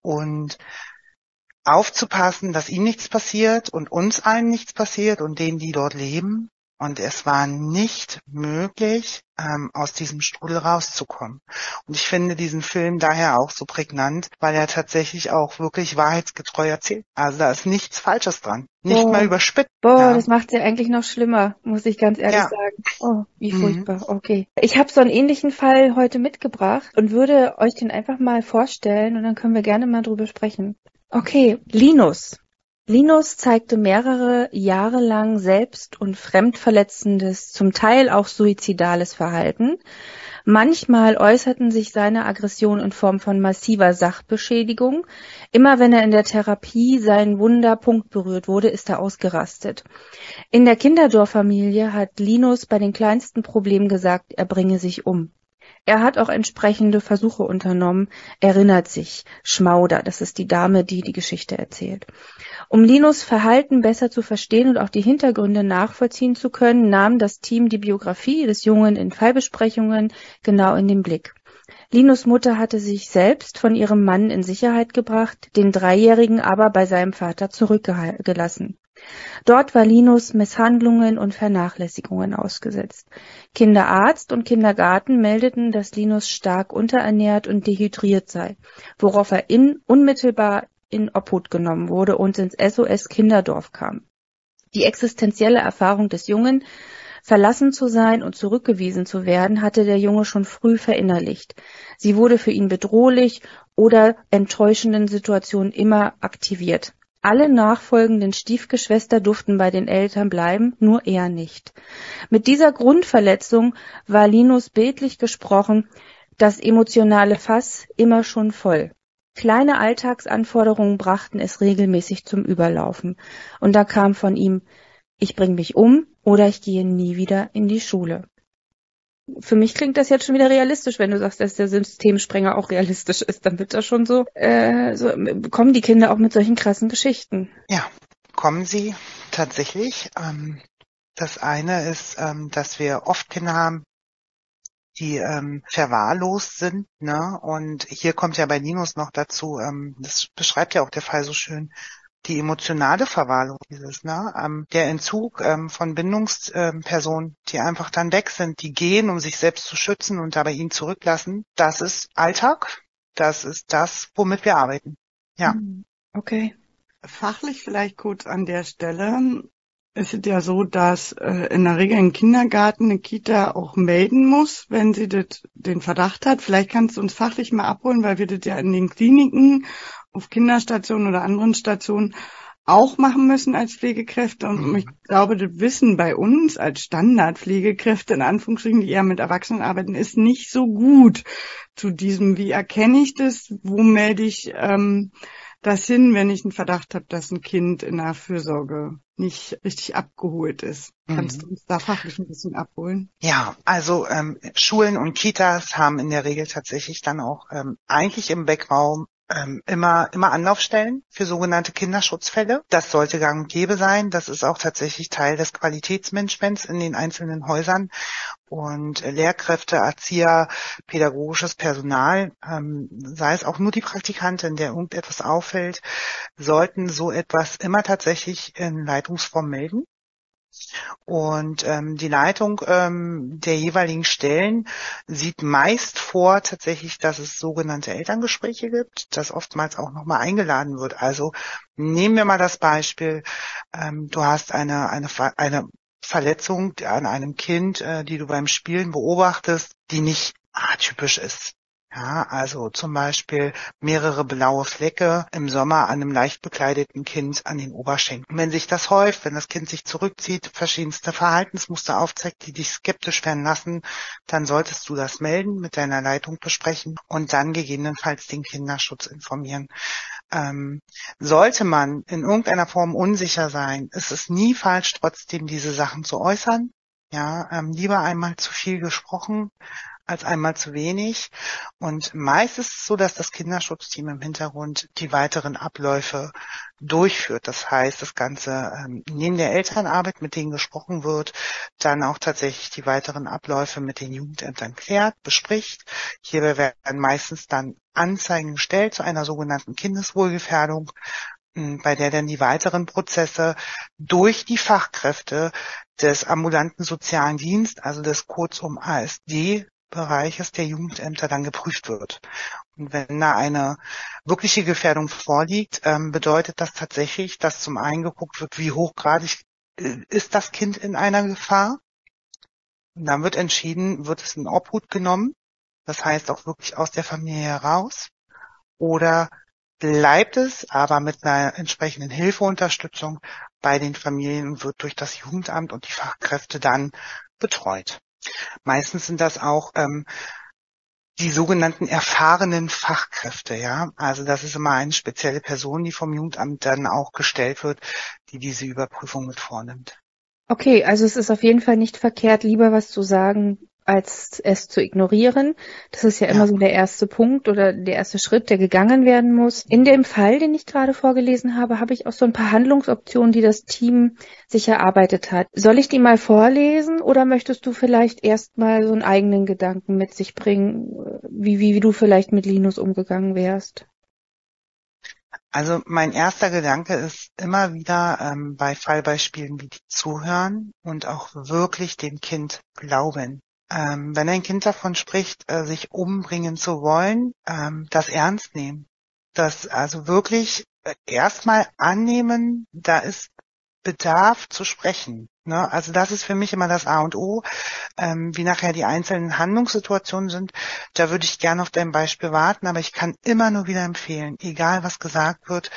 und aufzupassen, dass ihm nichts passiert und uns allen nichts passiert und denen, die dort leben. Und es war nicht möglich, ähm, aus diesem Strudel rauszukommen. Und ich finde diesen Film daher auch so prägnant, weil er tatsächlich auch wirklich wahrheitsgetreu erzählt. Also da ist nichts Falsches dran. Nicht Boah. mal überspitzt. Boah, Ja. das macht ja eigentlich noch schlimmer, muss ich ganz ehrlich Ja. sagen. Oh, wie Mhm. furchtbar. Okay. Ich habe so einen ähnlichen Fall heute mitgebracht und würde euch den einfach mal vorstellen und dann können wir gerne mal drüber sprechen. Okay, Linus. Linus zeigte mehrere Jahre lang selbst- und fremdverletzendes, zum Teil auch suizidales Verhalten. Manchmal äußerten sich seine Aggressionen in Form von massiver Sachbeschädigung. Immer wenn er in der Therapie seinen Wunderpunkt berührt wurde, ist er ausgerastet. In der Kinderdorffamilie hat Linus bei den kleinsten Problemen gesagt, er bringe sich um. Er hat auch entsprechende Versuche unternommen, erinnert sich. Schmauder, das ist die Dame, die die Geschichte erzählt. Um Linus Verhalten besser zu verstehen und auch die Hintergründe nachvollziehen zu können, nahm das Team die Biografie des Jungen in Fallbesprechungen genau in den Blick. Linus Mutter hatte sich selbst von ihrem Mann in Sicherheit gebracht, den Dreijährigen aber bei seinem Vater zurückgelassen. Dort war Linus Misshandlungen und Vernachlässigungen ausgesetzt. Kinderarzt und Kindergarten meldeten, dass Linus stark unterernährt und dehydriert sei, worauf er in, unmittelbar in Obhut genommen wurde und ins SOS Kinderdorf kam. Die existenzielle Erfahrung des Jungen, verlassen zu sein und zurückgewiesen zu werden, hatte der Junge schon früh verinnerlicht. Sie wurde für ihn bedrohlich oder enttäuschenden Situationen immer aktiviert. Alle nachfolgenden Stiefgeschwister durften bei den Eltern bleiben, nur er nicht. Mit dieser Grundverletzung war Linus bildlich gesprochen das emotionale Fass immer schon voll. Kleine Alltagsanforderungen brachten es regelmäßig zum Überlaufen. Und da kam von ihm, ich bring mich um oder ich gehe nie wieder in die Schule. Für mich klingt das jetzt schon wieder realistisch, wenn du sagst, dass der Systemsprenger auch realistisch ist. Dann wird das schon so, äh, so kommen die Kinder auch mit solchen krassen Geschichten. Ja, kommen sie tatsächlich. Ähm, das eine ist, ähm, dass wir oft Kinder haben, die ähm, verwahrlost sind. Ne? Und hier kommt ja bei Linus noch dazu, ähm, das beschreibt ja auch der Fall so schön, die emotionale Verwahrlosung dieses, ne? ähm, der Entzug ähm, von Bindungspersonen, die einfach dann weg sind, die gehen, um sich selbst zu schützen und dabei ihn zurücklassen. Das ist Alltag. Das ist das, womit wir arbeiten. Ja. Hm, Okay. Fachlich vielleicht kurz an der Stelle. ist es ja so, dass äh, in der Regel ein Kindergarten eine Kita auch melden muss, wenn sie das, den Verdacht hat. Vielleicht kannst du uns fachlich mal abholen, weil wir das ja in den Kliniken, auf Kinderstationen oder anderen Stationen auch machen müssen als Pflegekräfte. Und mhm. ich glaube, das Wissen bei uns als Standardpflegekräfte, in Anführungsstrichen, die eher mit Erwachsenen arbeiten, ist nicht so gut zu diesem, wie erkenne ich das, wo melde ich ähm, das hin, wenn ich einen Verdacht habe, dass ein Kind in der Fürsorge nicht richtig abgeholt ist. Kannst mhm. du uns da fachlich ein bisschen abholen? Ja, also ähm, Schulen und Kitas haben in der Regel tatsächlich dann auch ähm, eigentlich im Backraum ähm, immer, immer Anlaufstellen für sogenannte Kinderschutzfälle. Das sollte gang und gäbe sein. Das ist auch tatsächlich Teil des Qualitätsmanagements in den einzelnen Häusern. Und Lehrkräfte, Erzieher, pädagogisches Personal, ähm, sei es auch nur die Praktikantin, der irgendetwas auffällt, sollten so etwas immer tatsächlich in Leitungsform melden. Und ähm, die Leitung ähm, der jeweiligen Stellen sieht meist vor tatsächlich, dass es sogenannte Elterngespräche gibt, dass oftmals auch nochmal eingeladen wird. Also nehmen wir mal das Beispiel, ähm, du hast eine, eine, eine Verletzung an einem Kind, äh, die du beim Spielen beobachtest, die nicht atypisch ist. Ja, also zum Beispiel mehrere blaue Flecke im Sommer an einem leicht bekleideten Kind an den Oberschenkeln. Wenn sich das häuft, wenn das Kind sich zurückzieht, verschiedenste Verhaltensmuster aufzeigt, die dich skeptisch werden lassen, dann solltest du das melden, mit deiner Leitung besprechen und dann gegebenenfalls den Kinderschutz informieren. Ähm, sollte man in irgendeiner Form unsicher sein, ist es nie falsch, trotzdem diese Sachen zu äußern. Ja, ähm, lieber einmal zu viel gesprochen als einmal zu wenig. Und meist ist es so, dass das Kinderschutzteam im Hintergrund die weiteren Abläufe durchführt. Das heißt, das Ganze ähm, neben der Elternarbeit, mit denen gesprochen wird, dann auch tatsächlich die weiteren Abläufe mit den Jugendämtern klärt, bespricht. Hierbei werden meistens dann Anzeigen gestellt zu einer sogenannten Kindeswohlgefährdung bei der dann die weiteren Prozesse durch die Fachkräfte des ambulanten sozialen Dienst, also des kurzum ASD, Bereiches der Jugendämter dann geprüft wird. Und wenn da eine wirkliche Gefährdung vorliegt, ähm, bedeutet das tatsächlich, dass zum einen geguckt wird, wie hochgradig äh, ist das Kind in einer Gefahr. Und dann wird entschieden, wird es in Obhut genommen, das heißt auch wirklich aus der Familie heraus, oder bleibt es aber mit einer entsprechenden Hilfeunterstützung bei den Familien und wird durch das Jugendamt und die Fachkräfte dann betreut. Meistens sind das auch ähm, die sogenannten erfahrenen Fachkräfte, ja. Also das ist immer eine spezielle Person, die vom Jugendamt dann auch gestellt wird, die diese Überprüfung mit vornimmt. Okay, also es ist auf jeden Fall nicht verkehrt, lieber was zu sagen, als es zu ignorieren. Das ist ja, ja, immer so der erste Punkt oder der erste Schritt, der gegangen werden muss. In dem Fall, den ich gerade vorgelesen habe, habe ich auch so ein paar Handlungsoptionen, die das Team sich erarbeitet hat. Soll ich die mal vorlesen oder möchtest du vielleicht erst mal so einen eigenen Gedanken mit sich bringen, wie, wie, wie du vielleicht mit Linus umgegangen wärst? Also mein erster Gedanke ist immer wieder ähm, bei Fallbeispielen wie die zuhören und auch wirklich dem Kind glauben ähm, wenn ein Kind davon spricht, äh, sich umbringen zu wollen, ähm, das ernst nehmen. Das also wirklich äh, erstmal annehmen, da ist Bedarf zu sprechen. Ne? Also das ist für mich immer das A und O. Ähm, wie nachher die einzelnen Handlungssituationen sind, da würde ich gerne auf dein Beispiel warten, aber ich kann immer nur wieder empfehlen, egal was gesagt wird,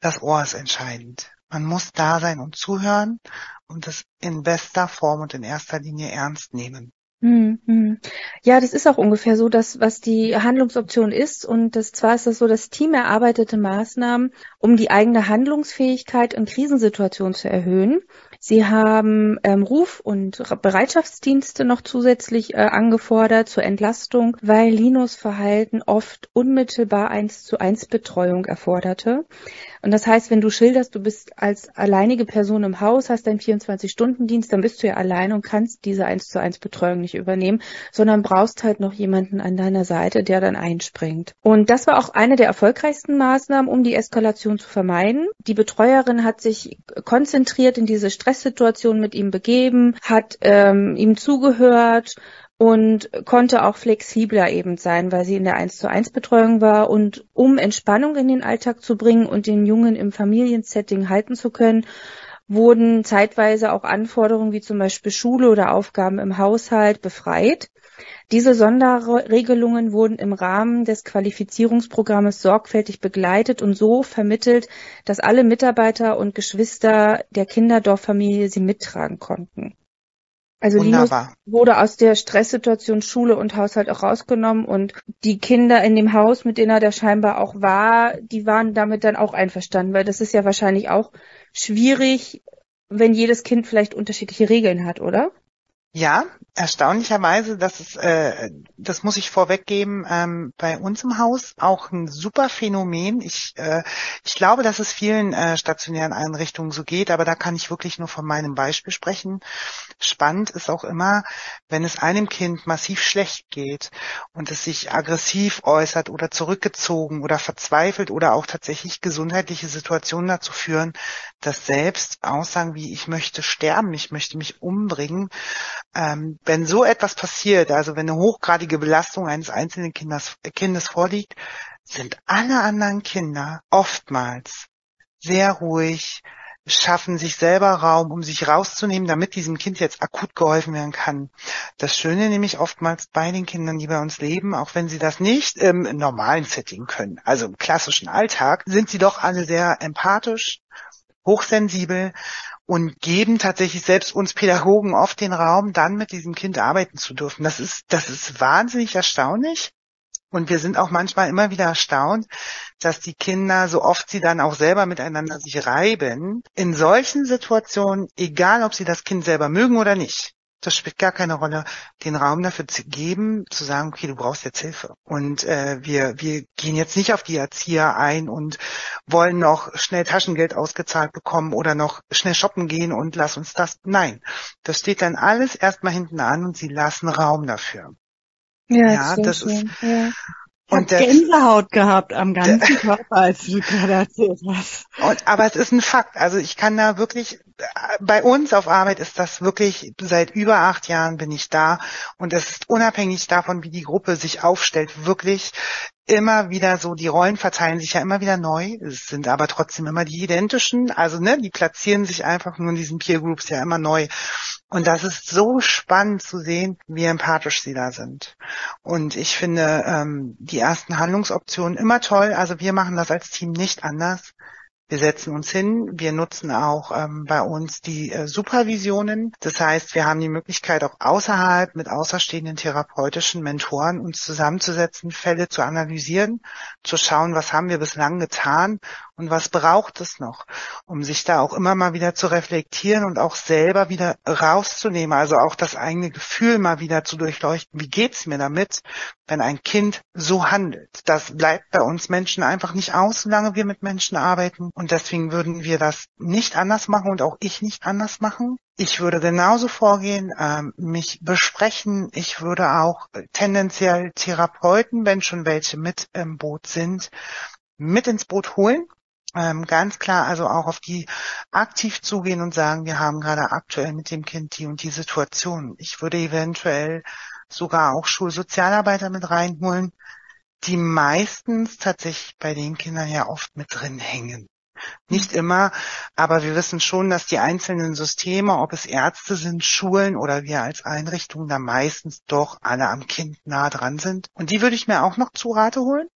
das Ohr ist entscheidend. Man muss da sein und zuhören und es in bester Form und in erster Linie ernst nehmen. Hm, hm. Ja, das ist auch ungefähr so, dass was die Handlungsoption ist. Und das zwar ist das so, das Team erarbeitete Maßnahmen, um die eigene Handlungsfähigkeit in Krisensituationen zu erhöhen. Sie haben ähm, Ruf- und Bereitschaftsdienste noch zusätzlich äh, angefordert zur Entlastung, weil Linus Verhalten oft unmittelbar eins zu eins Betreuung erforderte. Und das heißt, wenn du schilderst, du bist als alleinige Person im Haus, hast deinen 24-Stunden-Dienst, dann bist du ja allein und kannst diese eins zu eins Betreuung nicht übernehmen, sondern brauchst halt noch jemanden an deiner Seite, der dann einspringt. Und das war auch eine der erfolgreichsten Maßnahmen, um die Eskalation zu vermeiden. Die Betreuerin hat sich konzentriert in diese Stress Stresssituation mit ihm begeben, hat ähm, ihm zugehört und konnte auch flexibler eben sein, weil sie in der 1 zu 1 Betreuung war und um Entspannung in den Alltag zu bringen und den Jungen im Familiensetting halten zu können, wurden zeitweise auch Anforderungen wie zum Beispiel Schule oder Aufgaben im Haushalt befreit. Diese Sonderregelungen wurden im Rahmen des Qualifizierungsprogrammes sorgfältig begleitet und so vermittelt, dass alle Mitarbeiter und Geschwister der Kinderdorffamilie sie mittragen konnten. Also Wunderbar. Linus wurde aus der Stresssituation Schule und Haushalt auch rausgenommen und die Kinder in dem Haus, mit denen er da scheinbar auch war, die waren damit dann auch einverstanden, weil das ist ja wahrscheinlich auch schwierig, wenn jedes Kind vielleicht unterschiedliche Regeln hat, oder? Ja, erstaunlicherweise, das ist, äh, das muss ich vorweggeben, ähm, bei uns im Haus auch ein super Phänomen. Ich, äh, ich glaube, dass es vielen äh, stationären Einrichtungen so geht, aber da kann ich wirklich nur von meinem Beispiel sprechen. Spannend ist auch immer, wenn es einem Kind massiv schlecht geht und es sich aggressiv äußert oder zurückgezogen oder verzweifelt oder auch tatsächlich gesundheitliche Situationen dazu führen, dass selbst Aussagen wie ich möchte sterben, ich möchte mich umbringen, ähm, wenn so etwas passiert, also wenn eine hochgradige Belastung eines einzelnen Kindes, Kindes vorliegt, sind alle anderen Kinder oftmals sehr ruhig, schaffen sich selber Raum, um sich rauszunehmen, damit diesem Kind jetzt akut geholfen werden kann. Das Schöne nämlich oftmals bei den Kindern, die bei uns leben, auch wenn sie das nicht im normalen Setting können, also im klassischen Alltag, sind sie doch alle sehr empathisch, hochsensibel und geben tatsächlich selbst uns Pädagogen oft den Raum, dann mit diesem Kind arbeiten zu dürfen. Das ist, das ist wahnsinnig erstaunlich. Und wir sind auch manchmal immer wieder erstaunt, dass die Kinder, so oft sie dann auch selber miteinander sich reiben, in solchen Situationen, egal ob sie das Kind selber mögen oder nicht, das spielt gar keine Rolle, den Raum dafür zu geben, zu sagen, okay, du brauchst jetzt Hilfe. Und äh, wir, wir gehen jetzt nicht auf die Erzieher ein und wollen noch schnell Taschengeld ausgezahlt bekommen oder noch schnell shoppen gehen und lass uns das. Nein, das steht dann alles erstmal hinten an und sie lassen Raum dafür. Ja, Ja, das schön. ist- ja. Ich Und der- Gänsehaut gehabt am ganzen Körper, als du gerade erzählt hast. Und, aber es ist ein Fakt. Also ich kann da wirklich, bei uns auf Arbeit ist das wirklich, seit über acht Jahren bin ich da und es ist unabhängig davon, wie die Gruppe sich aufstellt, wirklich immer wieder so, die Rollen verteilen sich ja immer wieder neu, es sind aber trotzdem immer die identischen, also ne, die platzieren sich einfach nur in diesen Peer Groups ja immer neu. Und das ist so spannend zu sehen, wie empathisch sie da sind. Und ich finde ähm, die ersten Handlungsoptionen immer toll. Also wir machen das als Team nicht anders. Wir setzen uns hin. Wir nutzen auch ähm, bei uns die äh, Supervisionen. Das heißt, wir haben die Möglichkeit, auch außerhalb mit außerstehenden therapeutischen Mentoren uns zusammenzusetzen, Fälle zu analysieren, zu schauen, was haben wir bislang getan und was braucht es noch, um sich da auch immer mal wieder zu reflektieren und auch selber wieder rauszunehmen. Also auch das eigene Gefühl mal wieder zu durchleuchten. Wie geht's mir damit, wenn ein Kind so handelt? Das bleibt bei uns Menschen einfach nicht aus, solange wir mit Menschen arbeiten. Und deswegen würden wir das nicht anders machen und auch ich nicht anders machen. Ich würde genauso vorgehen, ähm, mich besprechen. Ich würde auch äh, tendenziell Therapeuten, wenn schon welche mit im Boot sind, mit ins Boot holen. Ähm, ganz klar, also auch auf die aktiv zugehen und sagen, wir haben gerade aktuell mit dem Kind die und die Situation. Ich würde eventuell sogar auch Schulsozialarbeiter mit reinholen, die meistens tatsächlich bei den Kindern ja oft mit drin hängen. Nicht immer, aber wir wissen schon, dass die einzelnen Systeme, ob es Ärzte sind, Schulen oder wir als Einrichtung, da meistens doch alle am Kind nah dran sind. Und die würde ich mir auch noch zu Rate holen,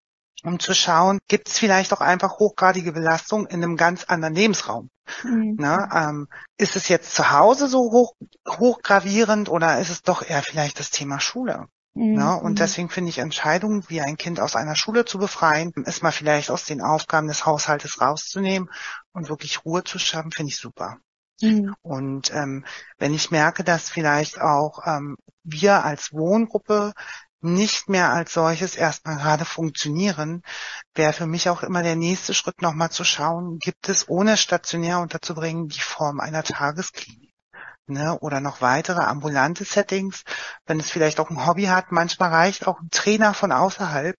um zu schauen, gibt es vielleicht auch einfach hochgradige Belastung in einem ganz anderen Lebensraum. Mhm. Ne? Ähm, ist es jetzt zu Hause so hoch, hochgravierend oder ist es doch eher vielleicht das Thema Schule? Mhm. Ne? Und deswegen finde ich Entscheidungen, wie ein Kind aus einer Schule zu befreien, es mal vielleicht aus den Aufgaben des Haushaltes rauszunehmen und wirklich Ruhe zu schaffen, finde ich super. Mhm. Und ähm, wenn ich merke, dass vielleicht auch ähm, wir als Wohngruppe nicht mehr als solches erstmal gerade funktionieren, wäre für mich auch immer der nächste Schritt nochmal zu schauen, gibt es ohne stationär unterzubringen die Form einer Tagesklinik. Ne, oder noch weitere ambulante Settings, wenn es vielleicht auch ein Hobby hat. Manchmal reicht auch ein Trainer von außerhalb,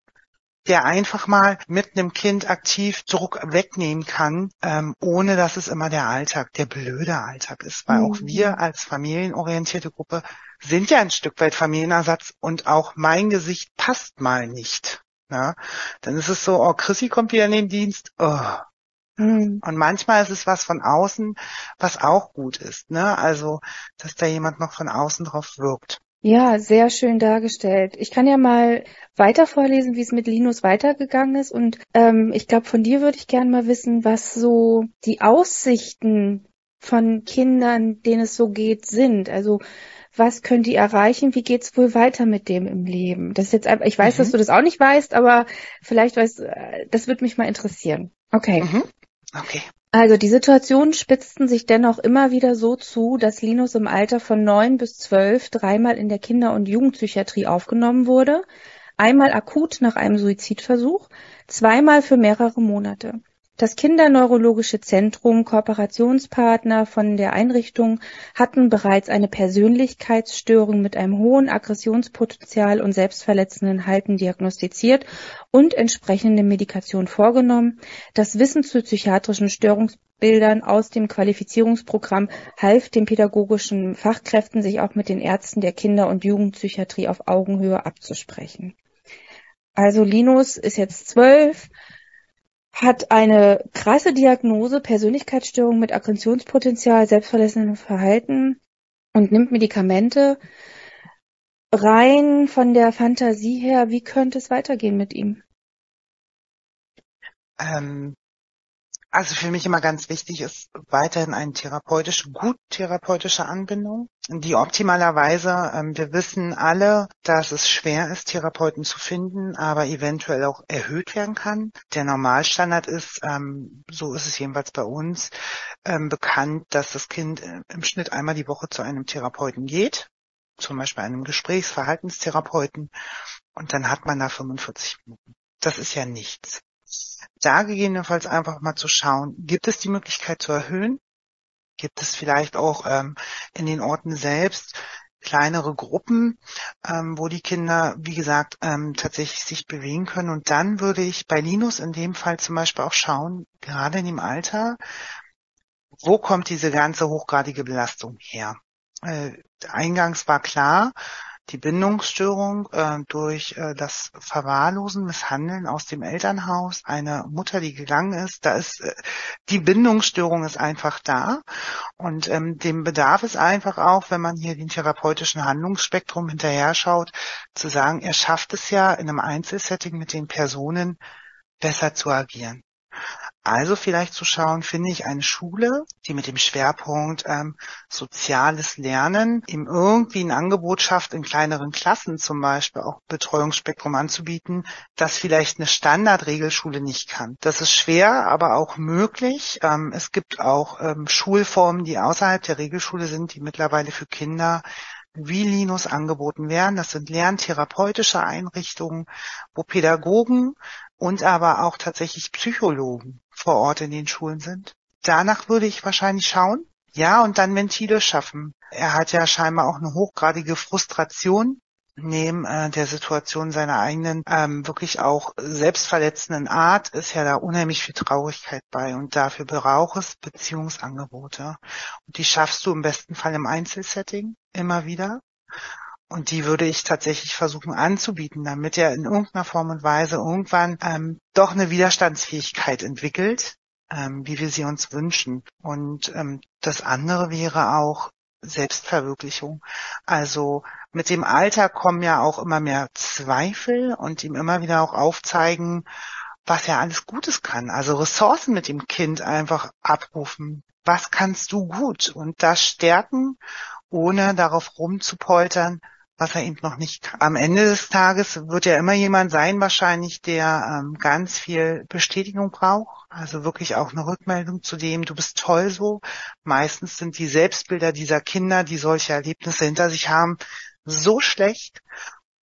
der einfach mal mit einem Kind aktiv Druck wegnehmen kann, ähm, ohne dass es immer der Alltag, der blöde Alltag ist. Weil auch Mhm. wir als familienorientierte Gruppe sind ja ein Stück weit Familienersatz und auch mein Gesicht passt mal nicht. Ja? Dann ist es so, oh, Chrissy kommt wieder in den Dienst. Oh, Mhm. Und manchmal ist es was von außen, was auch gut ist, ne? Also, dass da jemand noch von außen drauf wirkt. Ja, sehr schön dargestellt. Ich kann ja mal weiter vorlesen, wie es mit Linus weitergegangen ist. Und ähm, ich glaube, von dir würde ich gerne mal wissen, was so die Aussichten von Kindern, denen es so geht, sind. Also was können die erreichen? Wie geht's wohl weiter mit dem im Leben? Das ist jetzt einfach, ich weiß, mhm. dass du das auch nicht weißt, aber vielleicht weißt, äh, das würde mich mal interessieren. Okay. Mhm. Okay. Also die Situationen spitzten sich dennoch immer wieder so zu, dass Linus im Alter von neun bis zwölf dreimal in der Kinder- und Jugendpsychiatrie aufgenommen wurde, einmal akut nach einem Suizidversuch, zweimal für mehrere Monate. Das Kinderneurologische Zentrum, Kooperationspartner von der Einrichtung, hatten bereits eine Persönlichkeitsstörung mit einem hohen Aggressionspotenzial und selbstverletzenden Halten diagnostiziert und entsprechende Medikation vorgenommen. Das Wissen zu psychiatrischen Störungsbildern aus dem Qualifizierungsprogramm half den pädagogischen Fachkräften, sich auch mit den Ärzten der Kinder- und Jugendpsychiatrie auf Augenhöhe abzusprechen. Also Linus ist jetzt zwölf, hat eine krasse Diagnose, Persönlichkeitsstörung mit Aggressionspotenzial, selbstverletzendem Verhalten und nimmt Medikamente. Rein von der Fantasie her, wie könnte es weitergehen mit ihm? Ähm, also für mich immer ganz wichtig ist weiterhin eine therapeutische, gut therapeutische Anbindung, die optimalerweise, ähm, wir wissen alle, dass es schwer ist, Therapeuten zu finden, aber eventuell auch erhöht werden kann. Der Normalstandard ist, ähm, so ist es jedenfalls bei uns, ähm, bekannt, dass das Kind äh, im Schnitt einmal die Woche zu einem Therapeuten geht, zum Beispiel einem Gesprächsverhaltenstherapeuten, und dann hat man da 45 Minuten. Das ist ja nichts da gegebenenfalls einfach mal zu schauen, gibt es die Möglichkeit zu erhöhen? Gibt es vielleicht auch ähm, in den Orten selbst kleinere Gruppen, ähm, wo die Kinder, wie gesagt, ähm, tatsächlich sich bewegen können. Und dann würde ich bei Linus in dem Fall zum Beispiel auch schauen, gerade in dem Alter, wo kommt diese ganze hochgradige Belastung her? Äh, eingangs war klar, die Bindungsstörung äh, durch äh, das Verwahrlosen, Misshandeln aus dem Elternhaus, eine Mutter, die gegangen ist, da ist äh, die Bindungsstörung ist einfach da und ähm, dem bedarf es einfach auch, wenn man hier den therapeutischen Handlungsspektrum hinterher schaut, zu sagen, er schafft es ja in einem Einzelsetting mit den Personen besser zu agieren. Also vielleicht zu schauen, finde ich eine Schule, die mit dem Schwerpunkt ähm, soziales Lernen ihm irgendwie ein Angebot schafft, in kleineren Klassen zum Beispiel auch Betreuungsspektrum anzubieten, das vielleicht eine Standardregelschule nicht kann. Das ist schwer, aber auch möglich. Ähm, es gibt auch ähm, Schulformen, die außerhalb der Regelschule sind, die mittlerweile für Kinder wie Linus angeboten werden. Das sind lerntherapeutische Einrichtungen, wo Pädagogen und aber auch tatsächlich Psychologen vor Ort in den Schulen sind. Danach würde ich wahrscheinlich schauen. Ja, und dann Ventile schaffen. Er hat ja scheinbar auch eine hochgradige Frustration neben äh, der Situation seiner eigenen ähm, wirklich auch selbstverletzenden Art ist ja da unheimlich viel Traurigkeit bei und dafür braucht es Beziehungsangebote und die schaffst du im besten Fall im Einzelsetting immer wieder und die würde ich tatsächlich versuchen anzubieten, damit er in irgendeiner Form und Weise irgendwann ähm, doch eine Widerstandsfähigkeit entwickelt, ähm, wie wir sie uns wünschen. Und ähm, das andere wäre auch Selbstverwirklichung. Also mit dem Alter kommen ja auch immer mehr Zweifel und ihm immer wieder auch aufzeigen, was er alles Gutes kann. Also Ressourcen mit dem Kind einfach abrufen. Was kannst du gut? Und das stärken, ohne darauf rumzupoltern, was er eben noch nicht. Am Ende des Tages wird ja immer jemand sein, wahrscheinlich, der ähm, ganz viel Bestätigung braucht. Also wirklich auch eine Rückmeldung zu dem, du bist toll so. Meistens sind die Selbstbilder dieser Kinder, die solche Erlebnisse hinter sich haben, so schlecht,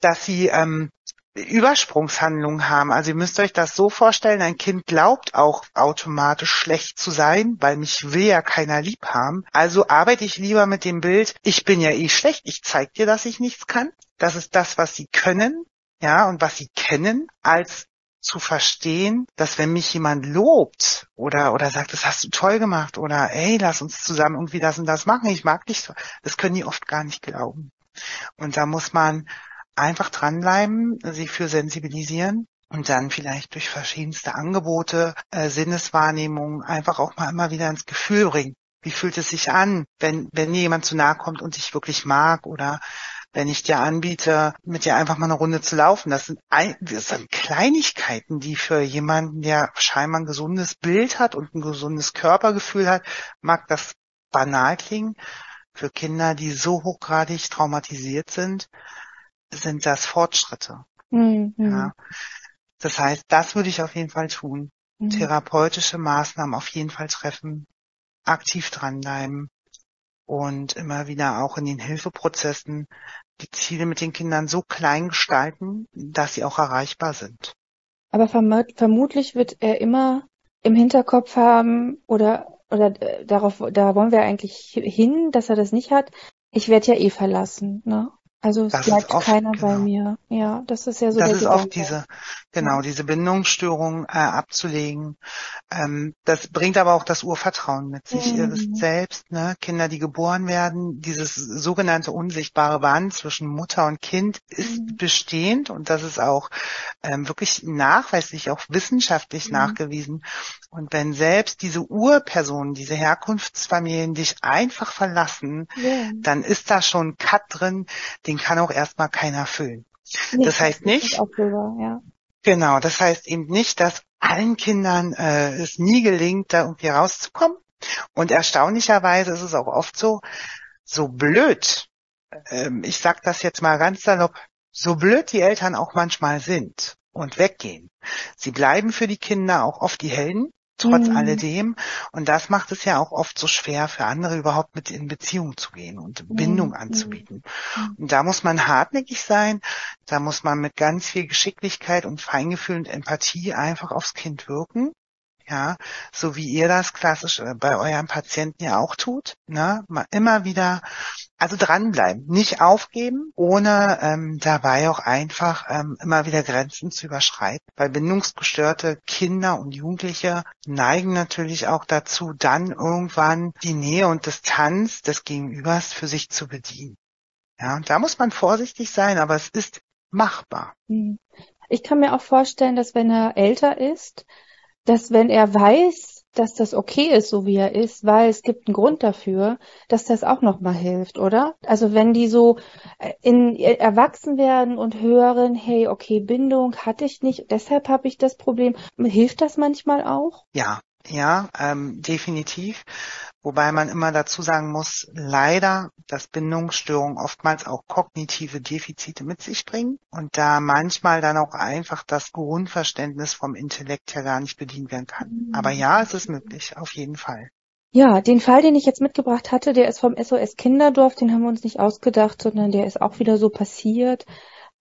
dass sie ähm, Übersprungshandlungen haben. Also ihr müsst euch das so vorstellen, ein Kind glaubt auch automatisch schlecht zu sein, weil mich will ja keiner lieb haben. Also arbeite ich lieber mit dem Bild, ich bin ja eh schlecht, ich zeig dir, dass ich nichts kann. Das ist das, was sie können, ja, und was sie kennen, als zu verstehen, dass wenn mich jemand lobt oder, oder sagt, das hast du toll gemacht oder ey, lass uns zusammen irgendwie das und das machen, ich mag dich so, das können die oft gar nicht glauben. Und da muss man einfach dranbleiben, sie für sensibilisieren und dann vielleicht durch verschiedenste Angebote, äh, Sinneswahrnehmung einfach auch mal immer wieder ins Gefühl bringen. Wie fühlt es sich an, wenn, wenn dir jemand zu nahe kommt und dich wirklich mag oder wenn ich dir anbiete, mit dir einfach mal eine Runde zu laufen. Das sind, ein, das sind Kleinigkeiten, die für jemanden, der scheinbar ein gesundes Bild hat und ein gesundes Körpergefühl hat, mag das banal klingen. Für Kinder, die so hochgradig traumatisiert sind, sind das Fortschritte. Mhm. Ja. Das heißt, das würde ich auf jeden Fall tun. Mhm. Therapeutische Maßnahmen auf jeden Fall treffen, aktiv dranbleiben und immer wieder auch in den Hilfeprozessen die Ziele mit den Kindern so klein gestalten, dass sie auch erreichbar sind. Aber vermutlich wird er immer im Hinterkopf haben oder oder äh, darauf da wollen wir eigentlich hin, dass er das nicht hat. Ich werde ja eh verlassen, ne? Also es das bleibt oft, keiner genau. bei mir. Ja, das ist ja so. Das ist Gedanke. oft diese, genau, ja. diese Bindungsstörung äh, abzulegen. Ähm, das bringt aber auch das Urvertrauen mit sich. Mhm. Ihr wisst selbst, ne, Kinder, die geboren werden, dieses sogenannte unsichtbare Band zwischen Mutter und Kind ist mhm. bestehend und das ist auch ähm, wirklich nachweislich, auch wissenschaftlich mhm. nachgewiesen. Und wenn selbst diese Urpersonen, diese Herkunftsfamilien dich einfach verlassen, ja. dann ist da schon Cut drin, den kann auch erstmal keiner füllen. Nee, das heißt nicht, drüber, ja. genau, das heißt eben nicht, dass allen Kindern äh, es nie gelingt, da irgendwie rauszukommen. Und erstaunlicherweise ist es auch oft so, so blöd, ähm, ich sag das jetzt mal ganz salopp, so blöd die Eltern auch manchmal sind und weggehen. Sie bleiben für die Kinder auch oft die Helden trotz mhm. alledem. Und das macht es ja auch oft so schwer für andere überhaupt mit in Beziehung zu gehen und Bindung mhm. anzubieten. Mhm. Und da muss man hartnäckig sein, da muss man mit ganz viel Geschicklichkeit und Feingefühl und Empathie einfach aufs Kind wirken ja, so wie ihr das klassisch äh, bei euren Patienten ja auch tut, ne, immer wieder, also dranbleiben, nicht aufgeben, ohne ähm, dabei auch einfach ähm, immer wieder Grenzen zu überschreiten, weil bindungsgestörte Kinder und Jugendliche neigen natürlich auch dazu, dann irgendwann die Nähe und Distanz des Gegenübers für sich zu bedienen. Ja, und da muss man vorsichtig sein, aber es ist machbar. Hm. Ich kann mir auch vorstellen, dass wenn er älter ist, dass wenn er weiß, dass das okay ist, so wie er ist, weil es gibt einen Grund dafür, dass das auch nochmal hilft, oder? Also wenn die so äh, in äh, erwachsen werden und hören, hey, okay, Bindung hatte ich nicht, deshalb habe ich das Problem, hilft das manchmal auch? Ja, ja, ähm, definitiv. Wobei man immer dazu sagen muss, leider, dass Bindungsstörungen oftmals auch kognitive Defizite mit sich bringen und da manchmal dann auch einfach das Grundverständnis vom Intellekt her gar nicht bedient werden kann. Aber ja, es ist möglich, auf jeden Fall. Ja, den Fall, den ich jetzt mitgebracht hatte, der ist vom SOS Kinderdorf, den haben wir uns nicht ausgedacht, sondern der ist auch wieder so passiert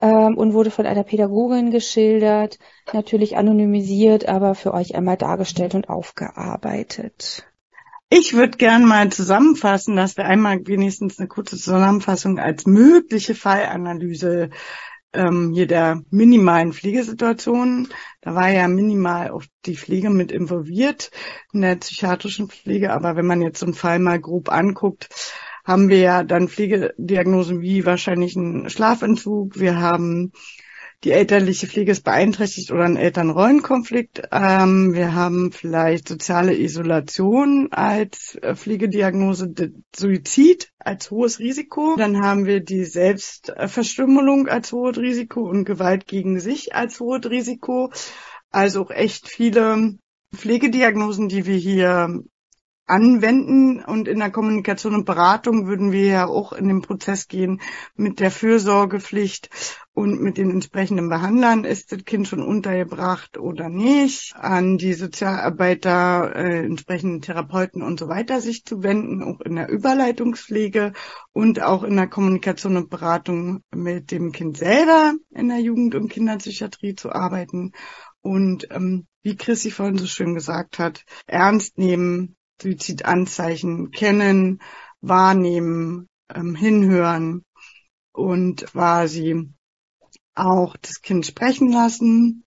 ähm, und wurde von einer Pädagogin geschildert, natürlich anonymisiert, aber für euch einmal dargestellt und aufgearbeitet. Ich würde gern mal zusammenfassen, dass wir einmal wenigstens eine kurze Zusammenfassung als mögliche Fallanalyse ähm, hier der minimalen Pflegesituation. Da war ja minimal auch die Pflege mit involviert in der psychiatrischen Pflege. Aber wenn man jetzt so einen Fall mal grob anguckt, haben wir ja dann Pflegediagnosen wie wahrscheinlich einen Schlafentzug. Wir haben die elterliche Pflege ist beeinträchtigt oder ein Elternrollenkonflikt. Ähm, wir haben vielleicht soziale Isolation als äh, Pflegediagnose, Suizid als hohes Risiko. Dann haben wir die Selbstverstümmelung als hohes Risiko und Gewalt gegen sich als hohes Risiko. Also auch echt viele Pflegediagnosen, die wir hier anwenden und in der Kommunikation und Beratung würden wir ja auch in den Prozess gehen mit der Fürsorgepflicht und mit den entsprechenden Behandlern. Ist das Kind schon untergebracht oder nicht? An die Sozialarbeiter, äh, entsprechenden Therapeuten und so weiter sich zu wenden, auch in der Überleitungspflege und auch in der Kommunikation und Beratung mit dem Kind selber in der Jugend- und Kinderpsychiatrie zu arbeiten und ähm, wie Chrissy vorhin so schön gesagt hat, ernst nehmen, Suizidanzeichen kennen, wahrnehmen, ähm, hinhören und quasi auch das Kind sprechen lassen,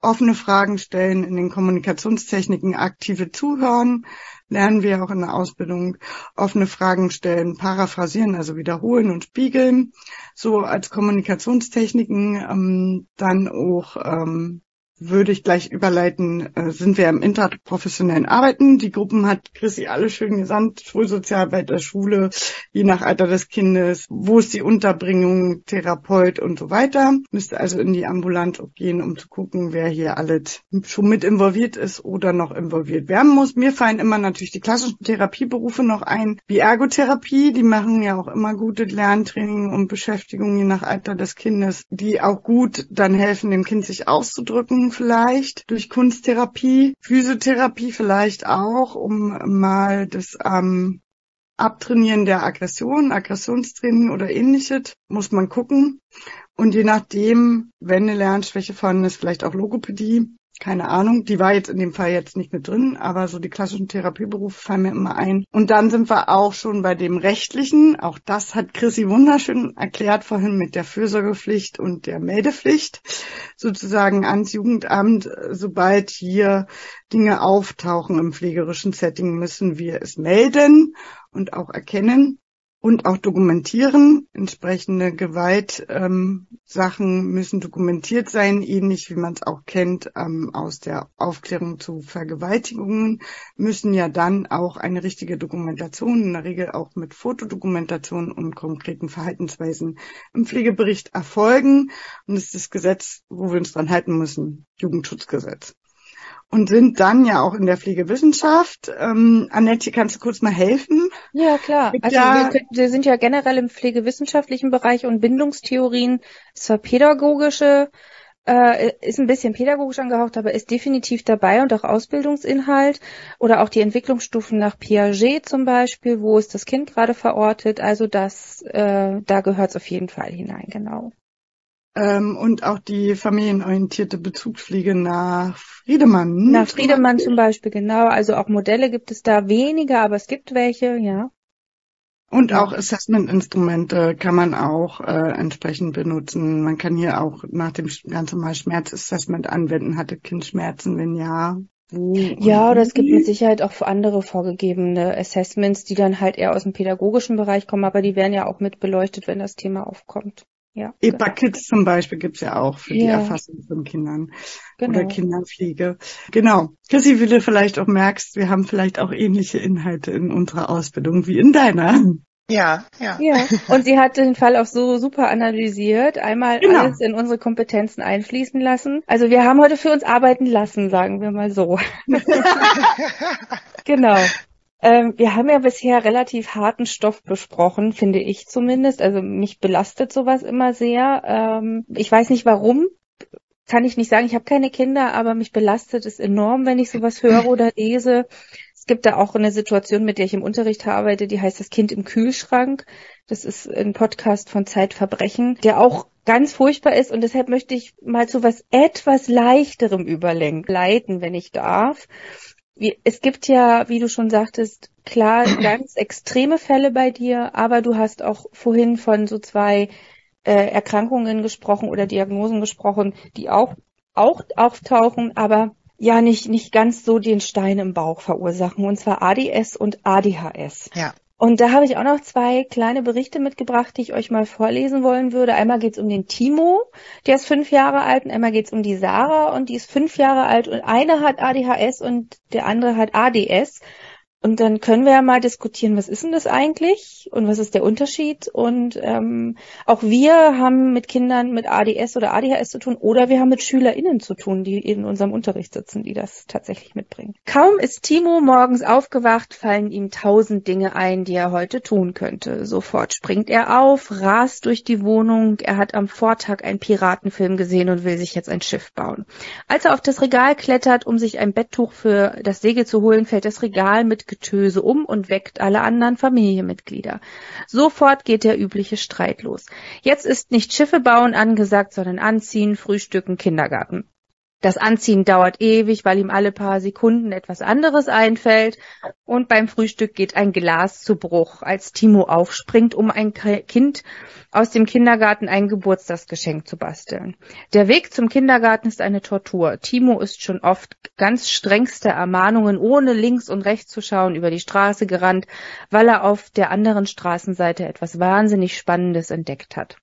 offene Fragen stellen, in den Kommunikationstechniken aktive Zuhören, lernen wir auch in der Ausbildung, offene Fragen stellen, paraphrasieren, also wiederholen und spiegeln, so als Kommunikationstechniken, ähm, dann auch ähm, würde ich gleich überleiten, äh, sind wir im interprofessionellen Arbeiten. Die Gruppen hat Chrissy alle schön gesandt, Schulsozialarbeit der Schule, je nach Alter des Kindes, wo ist die Unterbringung, Therapeut und so weiter. Müsste also in die Ambulant gehen, um zu gucken, wer hier alles schon mit involviert ist oder noch involviert werden muss. Mir fallen immer natürlich die klassischen Therapieberufe noch ein, wie Ergotherapie, die machen ja auch immer gute Lerntraining und Beschäftigung je nach Alter des Kindes, die auch gut dann helfen, dem Kind sich auszudrücken vielleicht, durch Kunsttherapie, Physiotherapie vielleicht auch, um mal das ähm, Abtrainieren der Aggression, Aggressionstraining oder ähnliches, muss man gucken. Und je nachdem, wenn eine Lernschwäche vorhanden ist, vielleicht auch Logopädie, keine Ahnung, die war jetzt in dem Fall jetzt nicht mit drin, aber so die klassischen Therapieberufe fallen mir immer ein. Und dann sind wir auch schon bei dem rechtlichen. Auch das hat Chrissy wunderschön erklärt vorhin mit der Fürsorgepflicht und der Meldepflicht. Sozusagen ans Jugendamt, sobald hier Dinge auftauchen im pflegerischen Setting, müssen wir es melden und auch erkennen und auch dokumentieren. Entsprechende Gewaltsachen ähm, müssen dokumentiert sein, ähnlich wie man es auch kennt ähm, aus der Aufklärung zu Vergewaltigungen, müssen ja dann auch eine richtige Dokumentation, in der Regel auch mit Fotodokumentation und konkreten Verhaltensweisen im Pflegebericht erfolgen. Und das ist das Gesetz, wo wir uns dran halten müssen, Jugendschutzgesetz und sind dann ja auch in der Pflegewissenschaft. Ähm, Annette, kannst du kurz mal helfen? Ja, klar. Also wir, wir, sind ja generell im pflegewissenschaftlichen Bereich und Bindungstheorien, zwar pädagogische, äh, ist ein bisschen pädagogisch angehaucht, aber ist definitiv dabei und auch Ausbildungsinhalt oder auch die Entwicklungsstufen nach Piaget zum Beispiel, wo ist das Kind gerade verortet. Also das, äh, da gehört es auf jeden Fall hinein, genau ähm, und auch die familienorientierte Bezugspflege nach Friedemann. Nach Friedemann zum Beispiel, genau. Also auch Modelle gibt es da weniger, aber es gibt welche, ja. Und auch Assessment-Instrumente kann man auch äh, entsprechend benutzen. Man kann hier auch nach dem ganz normal Schmerzassessment anwenden. Hatte Kind Schmerzen? Wenn ja, wo ja, oder es gibt mit Sicherheit auch andere vorgegebene Assessments, die dann halt eher aus dem pädagogischen Bereich kommen, aber die werden ja auch mit beleuchtet, wenn das Thema aufkommt. Ja, EPA genau. Kids zum Beispiel gibt's ja auch für ja. die Erfassung von Kindern genau. oder Kinderpflege. Genau. Chrissy, wie du vielleicht auch merkst, wir haben vielleicht auch ähnliche Inhalte in unserer Ausbildung wie in deiner. Ja, ja. Ja, und sie hat den Fall auch so super analysiert, einmal genau. alles in unsere Kompetenzen einfließen lassen. Also wir haben heute für uns arbeiten lassen, sagen wir mal so. (laughs) genau. Ähm, wir haben ja bisher relativ harten Stoff besprochen, finde ich zumindest. Also mich belastet sowas immer sehr. Ähm, ich weiß nicht warum. Kann ich nicht sagen, ich habe keine Kinder, aber mich belastet es enorm, wenn ich sowas höre (laughs) oder lese. Es gibt da auch eine Situation, mit der ich im Unterricht arbeite, die heißt das Kind im Kühlschrank. Das ist ein Podcast von Zeitverbrechen, der auch ganz furchtbar ist und deshalb möchte ich mal zu was etwas leichterem überlenken, leiten, wenn ich darf wie, es gibt ja, wie du schon sagtest, klar (clears throat) ganz extreme Fälle bei dir, aber du hast auch vorhin von so zwei äh, Erkrankungen gesprochen oder Diagnosen gesprochen, die auch auch auftauchen, aber ja nicht nicht ganz so den Stein im Bauch verursachen, und zwar ADS und ADHS. Ja. Und da habe ich auch noch zwei kleine Berichte mitgebracht, die ich euch mal vorlesen wollen würde. Einmal geht es um den Timo, der ist fünf Jahre alt, und einmal geht es um die Sarah und die ist fünf Jahre alt und eine hat ADHS und der andere hat ADS. Und dann können wir ja mal diskutieren, was ist denn das eigentlich und was ist der Unterschied? Und ähm, auch wir haben mit Kindern mit ADS oder ADHS zu tun oder wir haben mit SchülerInnen zu tun, die in unserem Unterricht sitzen, die das tatsächlich mitbringen. Kaum ist Timo morgens aufgewacht, fallen ihm tausend Dinge ein, die er heute tun könnte. Sofort springt er auf, rast durch die Wohnung. Er hat am Vortag einen Piratenfilm gesehen und will sich jetzt ein Schiff bauen. Als er auf das Regal klettert, um sich ein Betttuch für das Segel zu holen, fällt das Regal mit Getöse um und weckt alle anderen Familienmitglieder. Sofort geht der übliche Streit los. Jetzt ist nicht Schiffe bauen angesagt, sondern Anziehen, Frühstücken, Kindergarten. Das Anziehen dauert ewig, weil ihm alle paar Sekunden etwas anderes einfällt. Und beim Frühstück geht ein Glas zu Bruch, als Timo aufspringt, um ein Kind aus dem Kindergarten ein Geburtstagsgeschenk zu basteln. Der Weg zum Kindergarten ist eine Tortur. Timo ist schon oft ganz strengste Ermahnungen, ohne links und rechts zu schauen, über die Straße gerannt, weil er auf der anderen Straßenseite etwas wahnsinnig Spannendes entdeckt hat.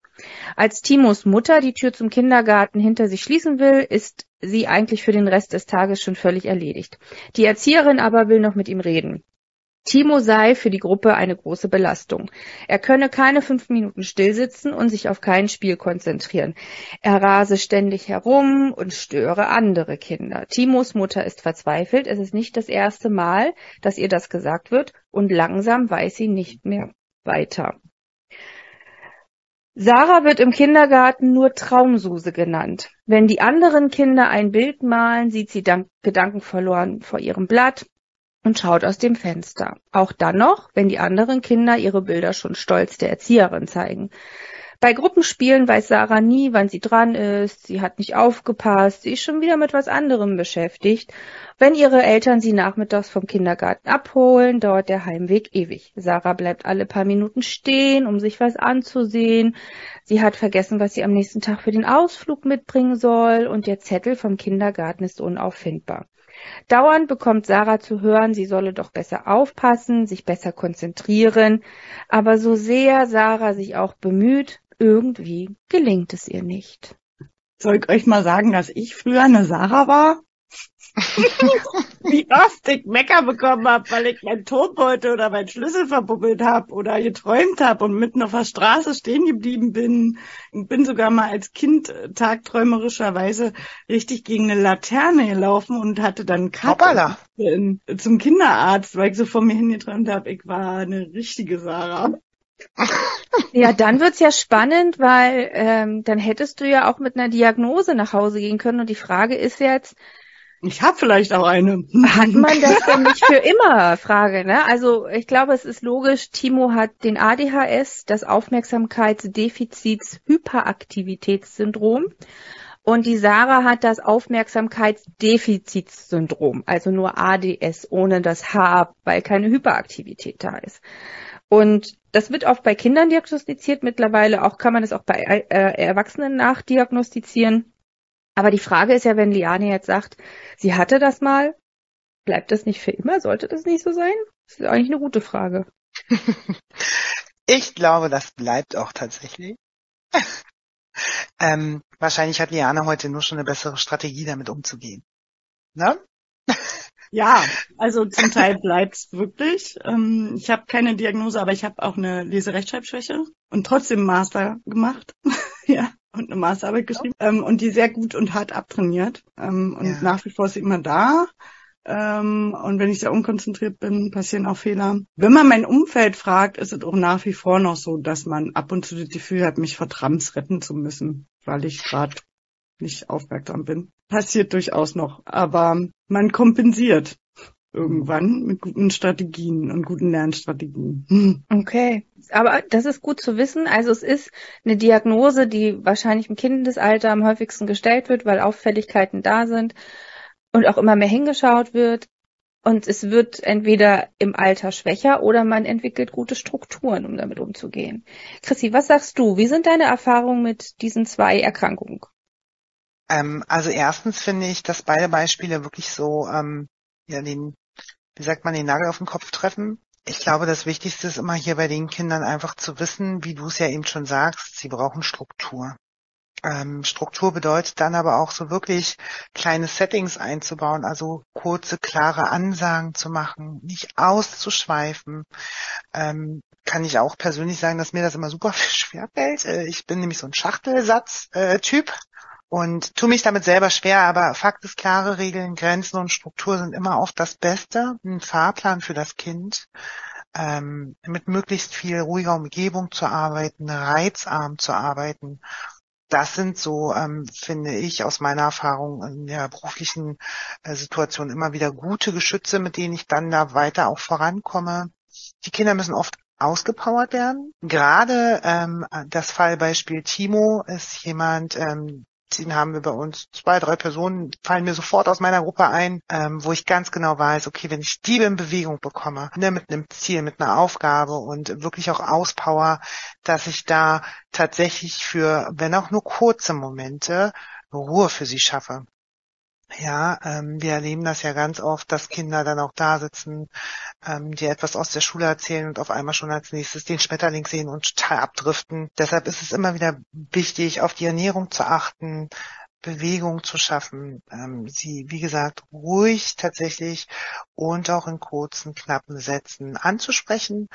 Als Timos Mutter die Tür zum Kindergarten hinter sich schließen will, ist sie eigentlich für den Rest des Tages schon völlig erledigt. Die Erzieherin aber will noch mit ihm reden. Timo sei für die Gruppe eine große Belastung. Er könne keine fünf Minuten stillsitzen und sich auf kein Spiel konzentrieren. Er rase ständig herum und störe andere Kinder. Timos Mutter ist verzweifelt. Es ist nicht das erste Mal, dass ihr das gesagt wird und langsam weiß sie nicht mehr weiter. Sarah wird im Kindergarten nur Traumsuse genannt. Wenn die anderen Kinder ein Bild malen, sieht sie gedankenverloren vor ihrem Blatt und schaut aus dem Fenster. Auch dann noch, wenn die anderen Kinder ihre Bilder schon stolz der Erzieherin zeigen. Bei Gruppenspielen weiß Sarah nie, wann sie dran ist, sie hat nicht aufgepasst, sie ist schon wieder mit was anderem beschäftigt. Wenn ihre Eltern sie nachmittags vom Kindergarten abholen, dauert der Heimweg ewig. Sarah bleibt alle paar Minuten stehen, um sich was anzusehen. Sie hat vergessen, was sie am nächsten Tag für den Ausflug mitbringen soll und der Zettel vom Kindergarten ist unauffindbar. Dauernd bekommt Sarah zu hören, sie solle doch besser aufpassen, sich besser konzentrieren. Aber so sehr Sarah sich auch bemüht, irgendwie gelingt es ihr nicht. Soll ich euch mal sagen, dass ich früher eine Sarah war? (laughs) Wie oft ich Mecker bekommen habe, weil ich mein Tonbeutel oder mein Schlüssel verbubbelt habe oder geträumt habe und mitten auf der Straße stehen geblieben bin. Ich bin sogar mal als Kind äh, tagträumerischerweise richtig gegen eine Laterne gelaufen und hatte dann Hoppala. in, zum Kinderarzt, weil ich so vor mir hingeträumt habe, ich war eine richtige Sarah. Ja, dann wird's ja spannend, weil ähm, dann hättest du ja auch mit einer Diagnose nach Hause gehen können. Und die Frage ist jetzt, Ich habe vielleicht auch eine. hat man das denn nicht für immer? Frage, ne? Also ich glaube, es ist logisch, Timo hat den ADHS, das Aufmerksamkeitsdefizits-Hyperaktivitätssyndrom. Und die Sarah hat das Aufmerksamkeitsdefizitssyndrom, also nur ADS ohne das H, weil keine Hyperaktivität da ist. Und das wird oft bei Kindern diagnostiziert. Mittlerweile auch kann man es auch bei äh, Erwachsenen nachdiagnostizieren. Aber die Frage ist ja, wenn Liane jetzt sagt, sie hatte das mal, bleibt das nicht für immer? Sollte das nicht so sein? Das ist eigentlich eine gute Frage. (laughs) Ich glaube, das bleibt auch tatsächlich. (laughs) ähm, wahrscheinlich hat Liane heute nur schon eine bessere Strategie, damit umzugehen. Ne? (laughs) Ja, also zum Teil bleibt's wirklich. Ähm, ich habe keine Diagnose, aber ich habe auch eine Leserechtschreibschwäche und trotzdem Master gemacht. ja, und eine Masterarbeit geschrieben ähm, und die sehr gut und hart abtrainiert. Ähm, und Ja. nach wie vor ist sie immer da. Ähm, und wenn ich sehr unkonzentriert bin, passieren auch Fehler. Wenn man mein Umfeld fragt, ist es auch nach wie vor noch so, dass man ab und zu das Gefühl hat, mich vor Trams retten zu müssen, weil ich gerade nicht aufmerksam bin. Passiert durchaus noch. Aber man kompensiert irgendwann mit guten Strategien und guten Lernstrategien. Hm. Okay. Aber das ist gut zu wissen. Also es ist eine Diagnose, die wahrscheinlich im Kindesalter am häufigsten gestellt wird, weil Auffälligkeiten da sind und auch immer mehr hingeschaut wird. Und es wird entweder im Alter schwächer oder man entwickelt gute Strukturen, um damit umzugehen. Chrissy, was sagst du? Wie sind deine Erfahrungen mit diesen zwei Erkrankungen? Ähm, also erstens finde ich, dass beide Beispiele wirklich so, ähm, ja, den, wie sagt man, den Nagel auf den Kopf treffen. Ich glaube, das Wichtigste ist immer hier bei den Kindern einfach zu wissen, wie du es ja eben schon sagst, sie brauchen Struktur. Ähm, Struktur bedeutet dann aber auch so wirklich kleine Settings einzubauen, also kurze, klare Ansagen zu machen, nicht auszuschweifen. Ähm, kann ich auch persönlich sagen, dass mir das immer super (laughs) schwerfällt. Äh, ich bin nämlich so ein Schachtelsatz-Typ und tu mich damit selber schwer, aber Fakt ist, klare Regeln, Grenzen und Struktur sind immer oft das Beste. Ein Fahrplan für das Kind, ähm, mit möglichst viel ruhiger Umgebung zu arbeiten, reizarm zu arbeiten. Das sind so, ähm, finde ich, aus meiner Erfahrung in der beruflichen äh, Situation immer wieder gute Geschütze, mit denen ich dann da weiter auch vorankomme. Die Kinder müssen oft ausgepowert werden. Gerade ähm, das Fallbeispiel Timo ist jemand, ähm, den haben wir bei uns zwei, drei Personen, fallen mir sofort aus meiner Gruppe ein, ähm, wo ich ganz genau weiß, okay, wenn ich die in Bewegung bekomme, ne, mit einem Ziel, mit einer Aufgabe und wirklich auch Auspower, dass ich da tatsächlich für, wenn auch nur kurze Momente, Ruhe für sie schaffe. Ja, ähm, wir erleben das ja ganz oft, dass Kinder dann auch da sitzen, ähm, die etwas aus der Schule erzählen und auf einmal schon als nächstes den Schmetterling sehen und total abdriften. Deshalb ist es immer wieder wichtig, auf die Ernährung zu achten, Bewegung zu schaffen, ähm, sie, wie gesagt, ruhig tatsächlich und auch in kurzen, knappen Sätzen anzusprechen.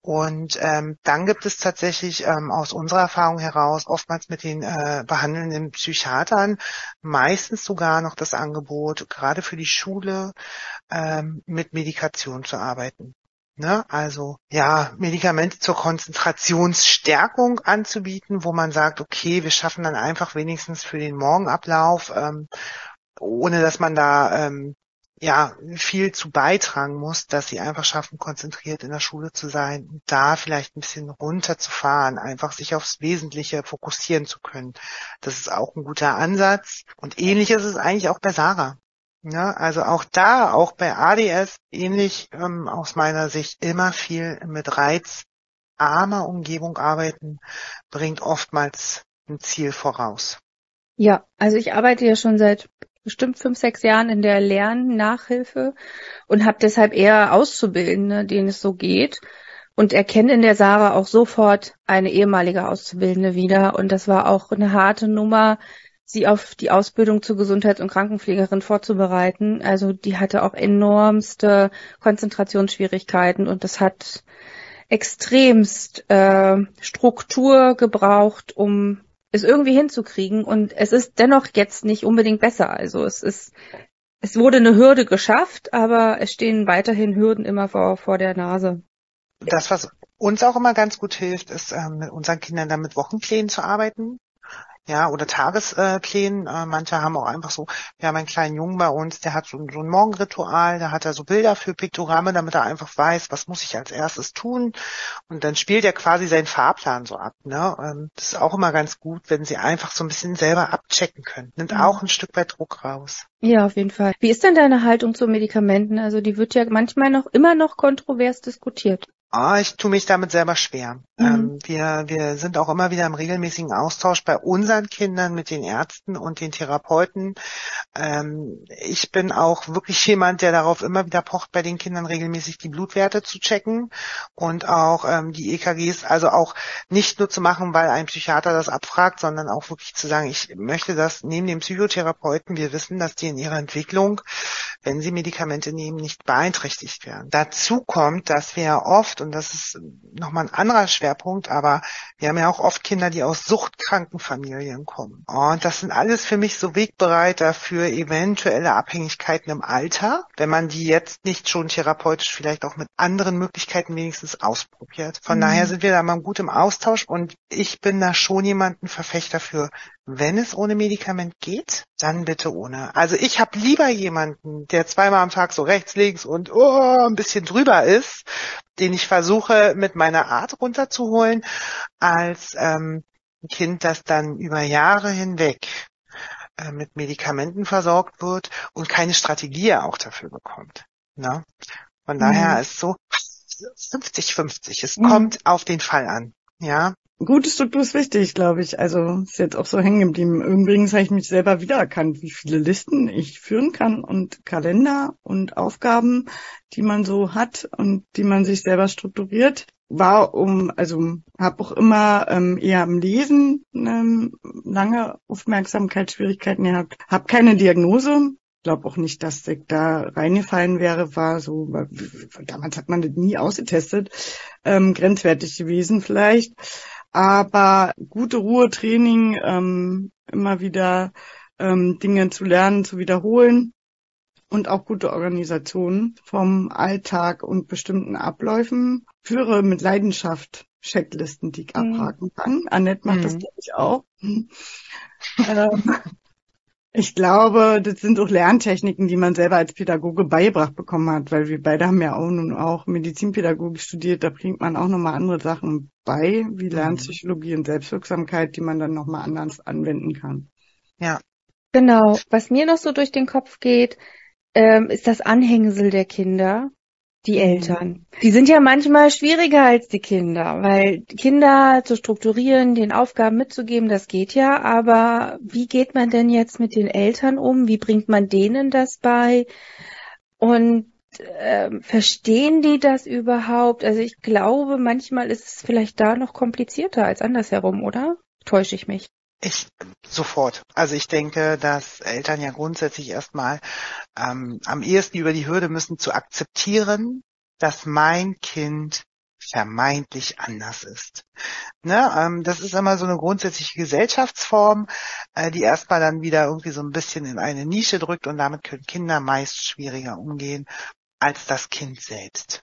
Und ähm, dann gibt es tatsächlich ähm, aus unserer Erfahrung heraus oftmals mit den äh, behandelnden Psychiatern meistens sogar noch das Angebot, gerade für die Schule, ähm, mit Medikation zu arbeiten. Ne? Also ja, Medikamente zur Konzentrationsstärkung anzubieten, wo man sagt, okay, wir schaffen dann einfach wenigstens für den Morgenablauf, ähm, ohne dass man da ähm, ja viel zu beitragen muss, dass sie einfach schaffen, konzentriert in der Schule zu sein da vielleicht ein bisschen runterzufahren, einfach sich aufs Wesentliche fokussieren zu können. Das ist auch ein guter Ansatz. Und ähnlich ist es eigentlich auch bei Sarah. Ja, also auch da, auch bei ADS, ähnlich ähm, aus meiner Sicht, immer viel mit reizarmer Umgebung arbeiten, bringt oftmals ein Ziel voraus. Ja, also ich arbeite ja schon seit bestimmt fünf, sechs Jahren in der Lernnachhilfe und habe deshalb eher Auszubildende, denen es so geht und erkenne in der Sarah auch sofort eine ehemalige Auszubildende wieder und das war auch eine harte Nummer, sie auf die Ausbildung zur Gesundheits- und Krankenpflegerin vorzubereiten. Also die hatte auch enormste Konzentrationsschwierigkeiten und das hat extremst äh, Struktur gebraucht, um es irgendwie hinzukriegen. Und es ist dennoch jetzt nicht unbedingt besser. Also es ist, es wurde eine Hürde geschafft, aber es stehen weiterhin Hürden immer vor, vor der Nase. Das, was uns auch immer ganz gut hilft, ist, ähm, mit unseren Kindern dann mit Wochenplänen zu arbeiten ja, oder Tagesplänen. Äh, manche haben auch einfach so, wir haben einen kleinen Jungen bei uns, der hat so, so ein Morgenritual, da hat er so Bilder für Piktogramme, damit er einfach weiß, was muss ich als erstes tun. Und dann spielt er quasi seinen Fahrplan so ab. Ne? Ähm, das ist auch immer ganz gut, wenn sie einfach so ein bisschen selber abchecken können. Nimmt mhm. auch ein Stück weit Druck raus. Ja, auf jeden Fall. Wie ist denn deine Haltung zu Medikamenten? Also die wird ja manchmal noch immer noch kontrovers diskutiert. Ah, ich tue mich damit selber schwer. Mhm. Ähm, wir, wir sind auch immer wieder im regelmäßigen Austausch bei unseren Kindern mit den Ärzten und den Therapeuten. Ähm, ich bin auch wirklich jemand, der darauf immer wieder pocht, bei den Kindern regelmäßig die Blutwerte zu checken und auch ähm, die EKGs, also auch nicht nur zu machen, weil ein Psychiater das abfragt, sondern auch wirklich zu sagen, ich möchte das neben dem Psychotherapeuten, wir wissen, dass die in ihrer Entwicklung, wenn sie Medikamente nehmen, nicht beeinträchtigt werden. Dazu kommt, dass wir oft und das ist nochmal ein anderer Schwerpunkt, aber wir haben ja auch oft Kinder, die aus suchtkranken Familien kommen. Und das sind alles für mich so Wegbereiter für eventuelle Abhängigkeiten im Alter, wenn man die jetzt nicht schon therapeutisch vielleicht auch mit anderen Möglichkeiten wenigstens ausprobiert. Von mhm. daher sind wir da mal gut im Austausch und ich bin da schon jemanden Verfechter für, wenn es ohne Medikament geht, dann bitte ohne. Also ich habe lieber jemanden, der zweimal am Tag so rechts, links und oh, ein bisschen drüber ist, den ich versuche mit meiner Art runterzuholen, als ähm, ein Kind, das dann über Jahre hinweg äh, mit Medikamenten versorgt wird und keine Strategie auch dafür bekommt. Ne? Von mhm. daher ist so 50-50. Es mhm. kommt auf den Fall an. Ja, Gute Struktur ist wichtig, glaube ich. Also ist jetzt auch so hängen geblieben. Übrigens habe ich mich selber wiedererkannt, wie viele Listen ich führen kann und Kalender und Aufgaben, die man so hat und die man sich selber strukturiert. War um, also habe auch immer ähm, eher am Lesen ähm, lange Aufmerksamkeitsschwierigkeiten gehabt. Habe keine Diagnose, glaube auch nicht, dass ich da reingefallen wäre, war so, damals hat man das nie ausgetestet, ähm, grenzwertig gewesen vielleicht aber gute Ruhetraining, ähm, immer wieder ähm, Dinge zu lernen, zu wiederholen und auch gute Organisation vom Alltag und bestimmten Abläufen. Führe mit Leidenschaft Checklisten, die ich mhm. abhaken kann. Annette macht mhm. das, glaube ich, auch. (laughs) ähm, ich glaube, das sind auch Lerntechniken, die man selber als Pädagoge beigebracht bekommen hat, weil wir beide haben ja auch nun auch Medizinpädagogik studiert, da bringt man auch nochmal andere Sachen bei, wie mhm. Lernpsychologie und Selbstwirksamkeit, die man dann nochmal anders anwenden kann. Ja. Genau. Was mir noch so durch den Kopf geht, ähm, ist das Anhängsel der Kinder die mhm. Eltern. Die sind ja manchmal schwieriger als die Kinder, weil Kinder zu strukturieren, den Aufgaben mitzugeben, das geht ja, aber wie geht man denn jetzt mit den Eltern um? Wie bringt man denen das bei? Und äh, verstehen die das überhaupt? Also ich glaube, manchmal ist es vielleicht da noch komplizierter als andersherum, oder? Täusche ich mich? Ich sofort. Also ich denke, dass Eltern ja grundsätzlich erstmal ähm, am ehesten über die Hürde müssen zu akzeptieren, dass mein Kind vermeintlich anders ist. Ne, ähm, das ist immer so eine grundsätzliche Gesellschaftsform, äh, die erstmal dann wieder irgendwie so ein bisschen in eine Nische drückt und damit können Kinder meist schwieriger umgehen als das Kind selbst.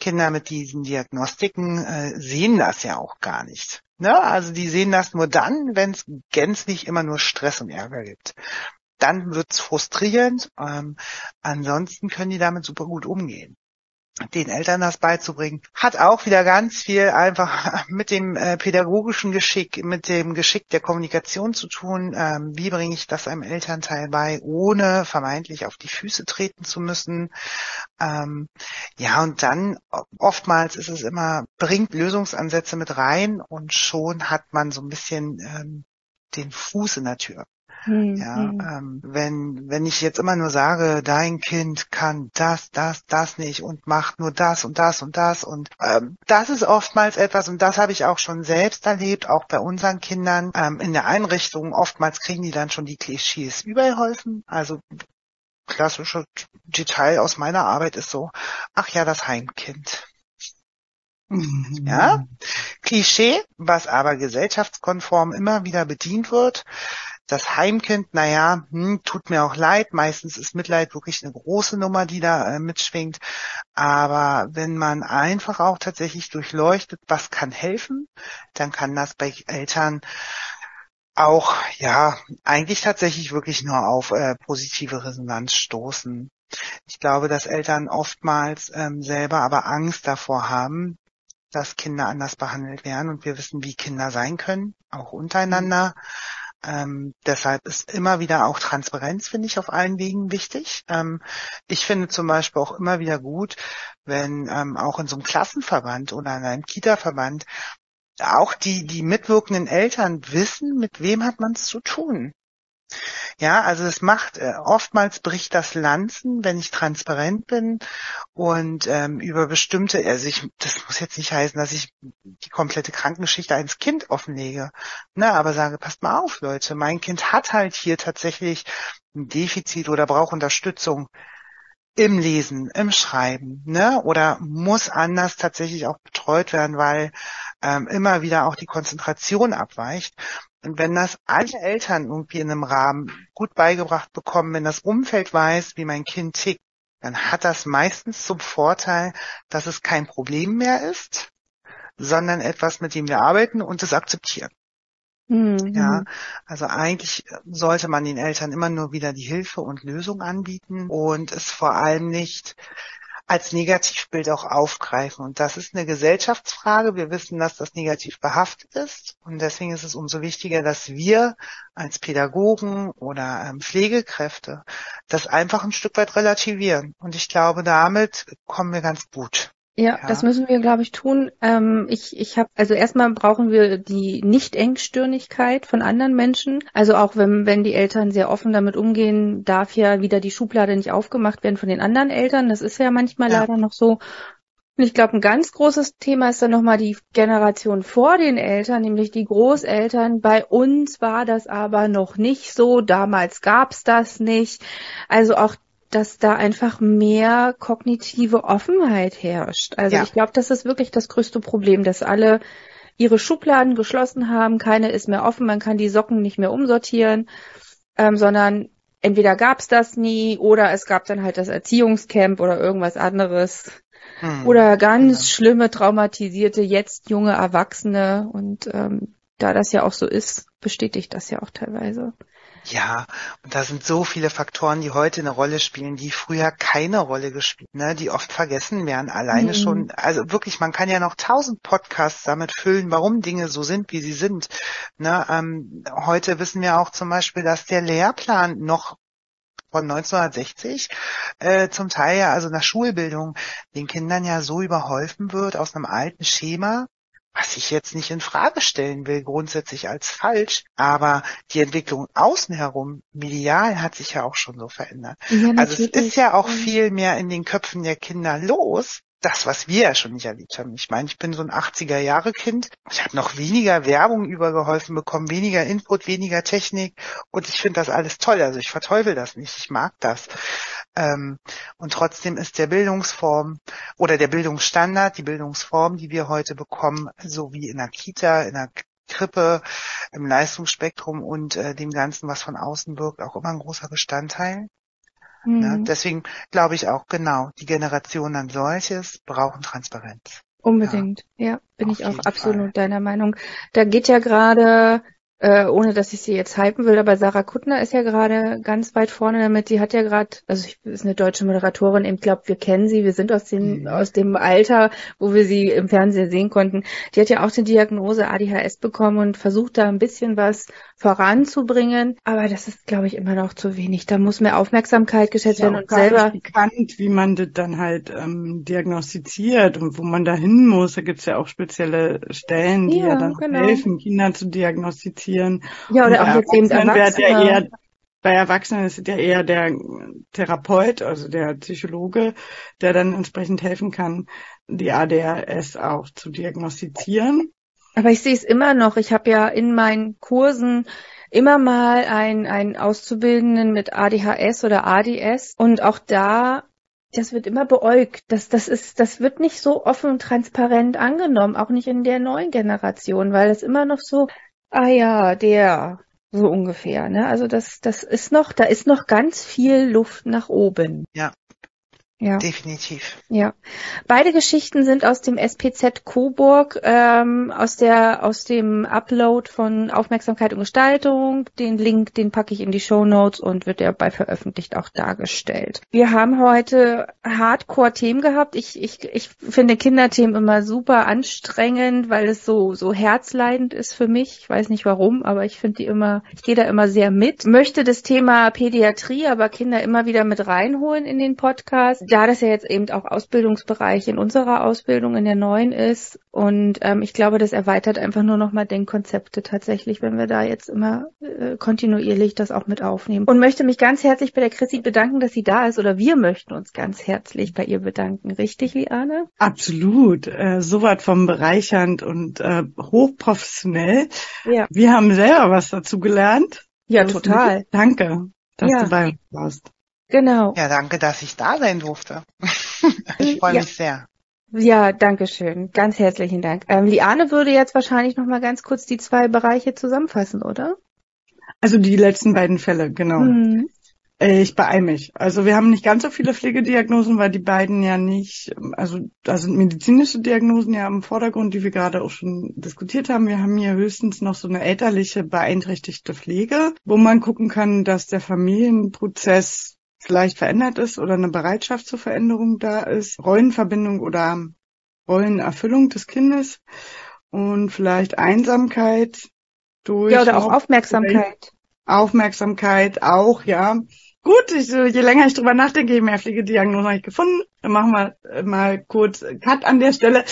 Kinder mit diesen Diagnostiken äh, sehen das ja auch gar nicht. Ne? Also die sehen das nur dann, wenn es gänzlich immer nur Stress und Ärger gibt. Dann wird's frustrierend. Ähm, ansonsten können die damit super gut umgehen den Eltern das beizubringen, hat auch wieder ganz viel einfach (laughs) mit dem äh, pädagogischen Geschick, mit dem Geschick der Kommunikation zu tun. Ähm, wie bringe ich das einem Elternteil bei, ohne vermeintlich auf die Füße treten zu müssen? Ähm, ja, und dann oftmals ist es immer, bringt Lösungsansätze mit rein und schon hat man so ein bisschen ähm, den Fuß in der Tür. Mhm. Ja, hm. ähm, wenn, wenn ich jetzt immer nur sage, dein Kind kann das, das, das nicht und macht nur das und das und das und ähm, das ist oftmals etwas und das habe ich auch schon selbst erlebt, auch bei unseren Kindern ähm, in der Einrichtung. Oftmals kriegen die dann schon die Klischees übergeholfen. Also klassische Detail aus meiner Arbeit ist so, ach ja, das Heimkind. Mhm. Ja, Klischee, was aber gesellschaftskonform immer wieder bedient wird. Das Heimkind, naja, hm, tut mir auch leid. Meistens ist Mitleid wirklich eine große Nummer, die da äh, mitschwingt. Aber wenn man einfach auch tatsächlich durchleuchtet, was kann helfen, dann kann das bei Eltern auch, ja, eigentlich tatsächlich wirklich nur auf äh, positive Resonanz stoßen. Ich glaube, dass Eltern oftmals ähm, selber aber Angst davor haben, dass Kinder anders behandelt werden und wir wissen, wie Kinder sein können, auch untereinander. Ähm, deshalb ist immer wieder auch Transparenz, finde ich, auf allen Wegen wichtig. Ähm, ich finde zum Beispiel auch immer wieder gut, wenn ähm, auch in so einem Klassenverband oder in einem Kita-Verband auch die, die mitwirkenden Eltern wissen, mit wem hat man es zu tun. Ja, also es macht, äh, oftmals bricht das Lanzen, wenn ich transparent bin und ähm, über bestimmte, also ich, das muss jetzt nicht heißen, dass ich die komplette Krankengeschichte eines Kind offenlege, ne, aber sage, passt mal auf, Leute, mein Kind hat halt hier tatsächlich ein Defizit oder braucht Unterstützung im Lesen, im Schreiben, ne? Oder muss anders tatsächlich auch betreut werden, weil ähm, immer wieder auch die Konzentration abweicht. Und wenn das alle Eltern irgendwie in einem Rahmen gut beigebracht bekommen, wenn das Umfeld weiß, wie mein Kind tickt, dann hat das meistens zum Vorteil, dass es kein Problem mehr ist, sondern etwas, mit dem wir arbeiten und es akzeptieren. Mhm. Ja, also eigentlich sollte man den Eltern immer nur wieder die Hilfe und Lösung anbieten und es vor allem nicht als Negativbild auch aufgreifen. Und das ist eine Gesellschaftsfrage. Wir wissen, dass das negativ behaftet ist. Und deswegen ist es umso wichtiger, dass wir als Pädagogen oder ähm, Pflegekräfte das einfach ein Stück weit relativieren. Und ich glaube, damit kommen wir ganz gut. Ja, ja, das müssen wir, glaube ich, tun. Ähm, ich ich habe, also erstmal brauchen wir die Nicht-Engstirnigkeit von anderen Menschen. Also auch wenn, wenn die Eltern sehr offen damit umgehen, darf ja wieder die Schublade nicht aufgemacht werden von den anderen Eltern. Das ist ja manchmal ja. leider noch so. Und ich glaube, ein ganz großes Thema ist dann nochmal die Generation vor den Eltern, nämlich die Großeltern. Bei uns war das aber noch nicht so. Damals gab's das nicht. Also auch dass da einfach mehr kognitive Offenheit herrscht. Also ja. ich glaube, das ist wirklich das größte Problem, dass alle ihre Schubladen geschlossen haben, keine ist mehr offen, man kann die Socken nicht mehr umsortieren, ähm, sondern entweder gab es das nie oder es gab dann halt das Erziehungscamp oder irgendwas anderes. Hm. Oder ganz ja. schlimme, traumatisierte, jetzt junge Erwachsene. Und ähm, da das ja auch so ist, bestätigt das ja auch teilweise. Ja, und da sind so viele Faktoren, die heute eine Rolle spielen, die früher keine Rolle gespielt, ne, die oft vergessen werden. Alleine mhm. schon, also wirklich, man kann ja noch tausend Podcasts damit füllen, warum Dinge so sind, wie sie sind. Ne, ähm, heute wissen wir auch zum Beispiel, dass der Lehrplan noch von 1960 äh, zum Teil ja also nach Schulbildung den Kindern ja so überholfen wird aus einem alten Schema, was ich jetzt nicht in Frage stellen will, grundsätzlich als falsch, aber die Entwicklung außen herum, medial, hat sich ja auch schon so verändert. Ja, also es ist ja auch viel mehr in den Köpfen der Kinder los, das, was wir ja schon nicht erlebt haben. Ich meine, ich bin so ein 80er-Jahre-Kind. Ich habe noch weniger Werbung übergeholfen bekommen, weniger Input, weniger Technik und ich finde das alles toll. Also ich verteufel das nicht, ich mag das. Ähm, und trotzdem ist der Bildungsform oder der Bildungsstandard, die Bildungsform, die wir heute bekommen, so wie in der Kita, in der Krippe, im Leistungsspektrum und äh, dem Ganzen, was von außen wirkt, auch immer ein großer Bestandteil. Mhm. Ne? Deswegen glaube ich auch genau, die Generation an solches brauchen Transparenz. Unbedingt. Ja, bin Auf ich auch absolut Fall. deiner Meinung. Da geht ja gerade, äh, ohne dass ich sie jetzt hypen will, aber Sarah Kuttner ist ja gerade ganz weit vorne damit. Die hat ja gerade, also ich ist eine deutsche Moderatorin, ich glaube, wir kennen sie, wir sind aus dem, Mhm. aus dem Alter, wo wir sie im Fernsehen sehen konnten. Die hat ja auch die Diagnose ADHS bekommen und versucht da ein bisschen was voranzubringen. Aber das ist, glaube ich, immer noch zu wenig. Da muss mehr Aufmerksamkeit geschätzt ja werden auch und selber. bekannt, wie man das dann halt ähm, diagnostiziert und wo man da hin muss. Da gibt's ja auch spezielle Stellen, die ja, Ja, dann genau. helfen, Kinder zu diagnostizieren. Ja, Und oder auch jetzt eben ja Erwachsene. eher, bei Erwachsenen ist es ja eher der Therapeut, also der Psychologe, der dann entsprechend helfen kann, die ADHS auch zu diagnostizieren. Aber ich sehe es immer noch. Ich habe ja in meinen Kursen immer mal einen, einen Auszubildenden mit ADHS oder ADS und auch da, das wird immer beäugt. Das, das ist, das wird nicht so offen und transparent angenommen, auch nicht in der neuen Generation, weil es immer noch so, ah ja, der, so ungefähr, ne? Also das, das ist noch, da ist noch ganz viel Luft nach oben. Ja. Ja. Definitiv. Ja, beide Geschichten sind aus dem SPZ Coburg, ähm, aus der aus dem Upload von Aufmerksamkeit und Gestaltung. Den Link, den packe ich in die Show Notes und wird ja bei veröffentlicht auch dargestellt. Wir haben heute Hardcore-Themen gehabt. Ich, ich, ich finde Kinderthemen immer super anstrengend, weil es so so herzleidend ist für mich. Ich weiß nicht warum, aber ich finde die immer, ich gehe da immer sehr mit. Möchte das Thema Pädiatrie, aber Kinder immer wieder mit reinholen in den Podcast da das ja jetzt eben auch Ausbildungsbereich in unserer Ausbildung in der neuen ist und ähm, ich glaube, das erweitert einfach nur noch mal Denkkonzepte tatsächlich, wenn wir da jetzt immer äh, kontinuierlich das auch mit aufnehmen. Und möchte mich ganz herzlich bei der Chrissy bedanken, dass sie da ist oder wir möchten uns ganz herzlich bei ihr bedanken. Richtig, Liane? Absolut. Äh, so was vom bereichernd und äh, hochprofessionell. Ja. Wir haben selber was dazu gelernt. Ja, total. Danke, dass Ja. du bei uns warst. Genau. Ja, danke, dass ich da sein durfte. (laughs) ich freue Ja. mich sehr. Ja, danke schön. Ganz herzlichen Dank. Ähm, Liane würde jetzt wahrscheinlich noch mal ganz kurz die zwei Bereiche zusammenfassen, oder? Also die letzten beiden Fälle, genau. Mhm. Äh, Ich beeil mich. Also wir haben nicht ganz so viele Pflegediagnosen, weil die beiden ja nicht, also da sind medizinische Diagnosen ja im Vordergrund, die wir gerade auch schon diskutiert haben. Wir haben hier höchstens noch so eine elterliche beeinträchtigte Pflege, wo man gucken kann, dass der Familienprozess vielleicht verändert ist oder eine Bereitschaft zur Veränderung da ist, Rollenverbindung oder Rollenerfüllung des Kindes und vielleicht Einsamkeit durch Ja, oder auch Aufmerksamkeit. Aufmerksamkeit auch, ja. Gut, ich, je länger ich drüber nachdenke, je mehr Pflegediagnosen habe ich gefunden. Dann machen wir äh, mal kurz Cut an der Stelle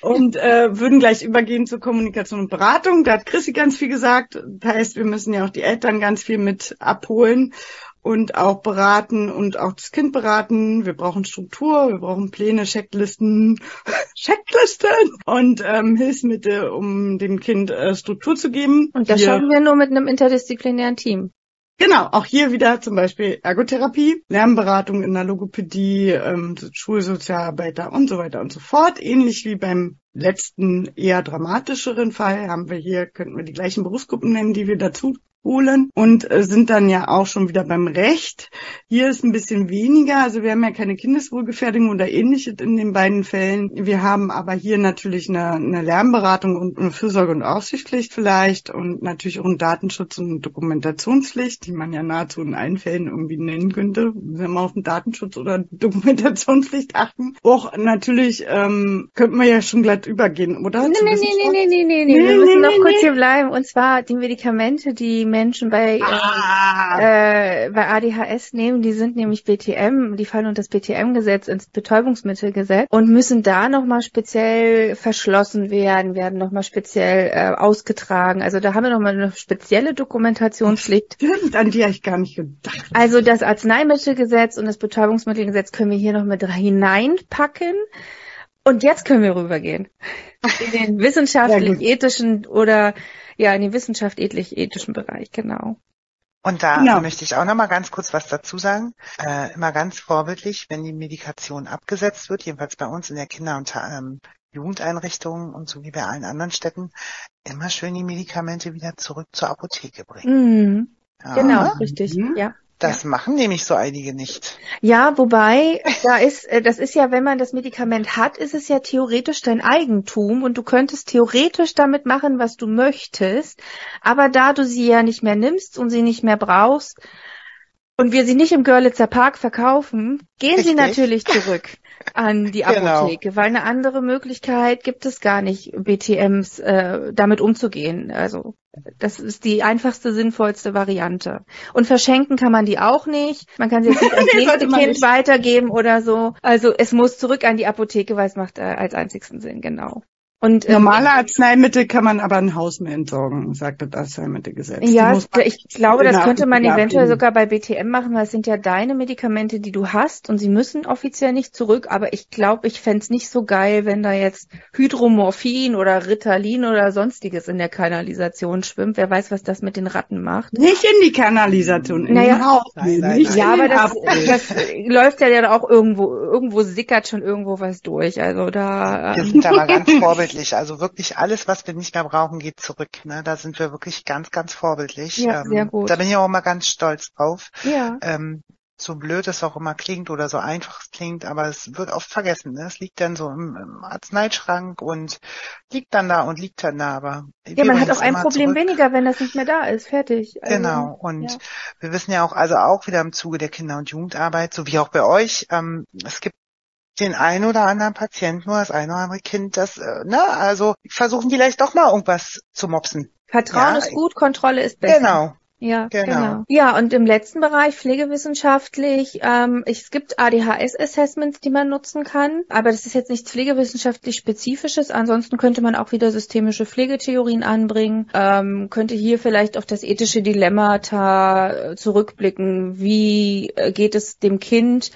und äh, würden gleich übergehen zur Kommunikation und Beratung. Da hat Chrissy ganz viel gesagt. Das heißt, wir müssen ja auch die Eltern ganz viel mit abholen und auch beraten und auch das Kind beraten. Wir brauchen Struktur, wir brauchen Pläne, Checklisten, (laughs) Checklisten und ähm, Hilfsmittel, um dem Kind äh, Struktur zu geben. Und das Hier- schaffen wir nur mit einem interdisziplinären Team. Genau, auch hier wieder zum Beispiel Ergotherapie, Lernberatung in der Logopädie, ähm, Schulsozialarbeiter und so weiter und so fort. Ähnlich wie beim letzten eher dramatischeren Fall haben wir hier, könnten wir die gleichen Berufsgruppen nennen, die wir dazu holen und äh, sind dann ja auch schon wieder beim Recht. Hier ist ein bisschen weniger, also wir haben ja keine Kindeswohlgefährdung oder ähnliches in den beiden Fällen. Wir haben aber hier natürlich eine, eine Lernberatung und eine Fürsorge- und Aufsichtspflicht vielleicht und natürlich auch einen Datenschutz- und Dokumentationspflicht, die man ja nahezu in allen Fällen irgendwie nennen könnte. Wenn wir auf den Datenschutz oder Dokumentationspflicht achten. Auch natürlich ähm, könnten wir ja schon glatt übergehen, oder? Nee, nee, nee, nee, nee, nee, nee, Nee, Wir müssen nee, noch nee, kurz hier bleiben. Und zwar die Medikamente, die Menschen bei, Ah. äh, bei ADHS nehmen. Die sind nämlich BTM, die fallen unter das BTM-Gesetz, ins Betäubungsmittelgesetz und müssen da nochmal speziell verschlossen werden, werden nochmal speziell äh, ausgetragen. Also da haben wir nochmal eine spezielle Dokumentationspflicht. Stimmt, an die habe ich gar nicht gedacht. Also das Arzneimittelgesetz und das Betäubungsmittelgesetz können wir hier noch mit hineinpacken. Und jetzt können wir rübergehen. In den (laughs) wissenschaftlich-ethischen oder ja, in den wissenschaftlich-ethischen Bereich, genau. Und da Genau. möchte ich auch noch mal ganz kurz was dazu sagen. Äh, immer ganz vorbildlich, wenn die Medikation abgesetzt wird, jedenfalls bei uns in der Kinder- und ähm, Jugendeinrichtung und so wie bei allen anderen Städten, immer schön die Medikamente wieder zurück zur Apotheke bringen. Mhm. Ja, Genau, richtig. Mhm. Ja. Das machen nämlich so einige nicht. Ja, wobei, da ist, äh, das ist ja, wenn man das Medikament hat, ist es ja theoretisch dein Eigentum und du könntest theoretisch damit machen, was du möchtest. Aber da du sie ja nicht mehr nimmst und sie nicht mehr brauchst und wir sie nicht im Görlitzer Park verkaufen, gehen sie Richtig. natürlich zurück (laughs) an die Genau. Apotheke, weil eine andere Möglichkeit gibt es gar nicht, BTMs äh, damit umzugehen. Also das ist die einfachste, sinnvollste Variante. Und verschenken kann man die auch nicht. Man kann sie jetzt nicht (laughs) ans Nee, nächste Kind nicht. weitergeben oder so. Also es muss zurück an die Apotheke, weil es macht äh, als einzigsten Sinn, genau. Und ähm, Normale Arzneimittel kann man aber ein Haus mehr entsorgen, sagt das Arzneimittelgesetz. Ja, ich glaube, das könnte man eventuell sogar bei BTM machen, weil es sind ja deine Medikamente, die du hast und sie müssen offiziell nicht zurück, aber ich glaube, ich fänd's nicht so geil, wenn da jetzt Hydromorphin oder Ritalin oder sonstiges in der Kanalisation schwimmt. Wer weiß, was das mit den Ratten macht. Nicht in die Kanalisation, in Naja. den Haus. Nein, nein, nicht nein. Ja, in aber den das, das läuft ja dann auch irgendwo, irgendwo sickert schon irgendwo was durch. Also da, Wir ähm, sind da mal ganz vorbildlich. Also wirklich alles, was wir nicht mehr brauchen, geht zurück. Ne? Da sind wir wirklich ganz, ganz vorbildlich. Ähm, Ja, sehr gut. Da bin ich auch immer ganz stolz drauf. ja. Ähm, so blöd es auch immer klingt oder so einfach es klingt, aber es wird oft vergessen. Ne? Es liegt dann so im, im Arzneischrank und liegt dann da und liegt dann da. Aber Ja, man hat auch ein Problem zurück. weniger, wenn das nicht mehr da ist. Fertig. Also, Genau. Und ja. wir wissen ja auch, also auch wieder im Zuge der Kinder- und Jugendarbeit, so wie auch bei euch, ähm, es gibt den einen oder anderen Patienten oder das eine oder andere Kind, das, äh, ne, also versuchen vielleicht doch mal irgendwas zu mopsen. Vertrauen Ja, ist gut, Kontrolle ist besser. Genau. Ja, Genau. genau. Ja, und im letzten Bereich pflegewissenschaftlich, ähm, es gibt ADHS-Assessments, die man nutzen kann, aber das ist jetzt nichts pflegewissenschaftlich Spezifisches. Ansonsten könnte man auch wieder systemische Pflegetheorien anbringen, ähm, könnte hier vielleicht auf das ethische Dilemmata äh, zurückblicken. Wie äh, geht es dem Kind?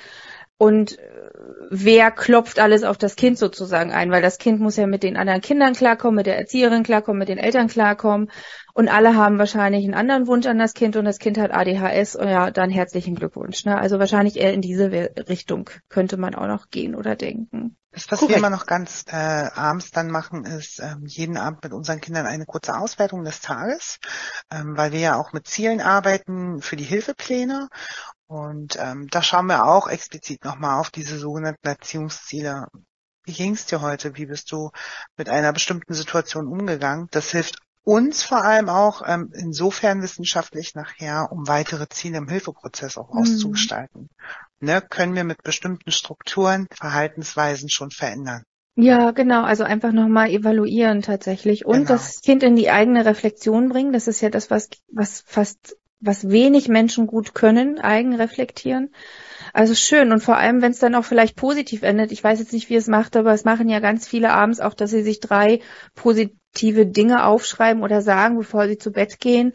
Und äh, wer klopft alles auf das Kind sozusagen ein, weil das Kind muss ja mit den anderen Kindern klarkommen, mit der Erzieherin klarkommen, mit den Eltern klarkommen und alle haben wahrscheinlich einen anderen Wunsch an das Kind und das Kind hat ADHS und ja, dann herzlichen Glückwunsch. Ne? Also wahrscheinlich eher in diese Richtung könnte man auch noch gehen oder denken. Das, was Korrekt. wir immer noch ganz äh, abends dann machen, ist ähm, jeden Abend mit unseren Kindern eine kurze Auswertung des Tages, ähm, weil wir ja auch mit Zielen arbeiten für die Hilfepläne. Und ähm, da schauen wir auch explizit nochmal auf diese sogenannten Erziehungsziele. Wie ging's dir heute? Wie bist du mit einer bestimmten Situation umgegangen? Das hilft uns vor allem auch ähm, insofern wissenschaftlich nachher, um weitere Ziele im Hilfeprozess auch Mhm. auszugestalten. Ne, können wir mit bestimmten Strukturen Verhaltensweisen schon verändern. Ja, genau. Also einfach nochmal evaluieren tatsächlich und Genau. das Kind in die eigene Reflexion bringen. Das ist ja das, was, was fast, was wenig Menschen gut können, eigen reflektieren. Also schön und vor allem, wenn es dann auch vielleicht positiv endet. Ich weiß jetzt nicht, wie es macht, aber es machen ja ganz viele abends auch, dass sie sich drei positive Dinge aufschreiben oder sagen, bevor sie zu Bett gehen,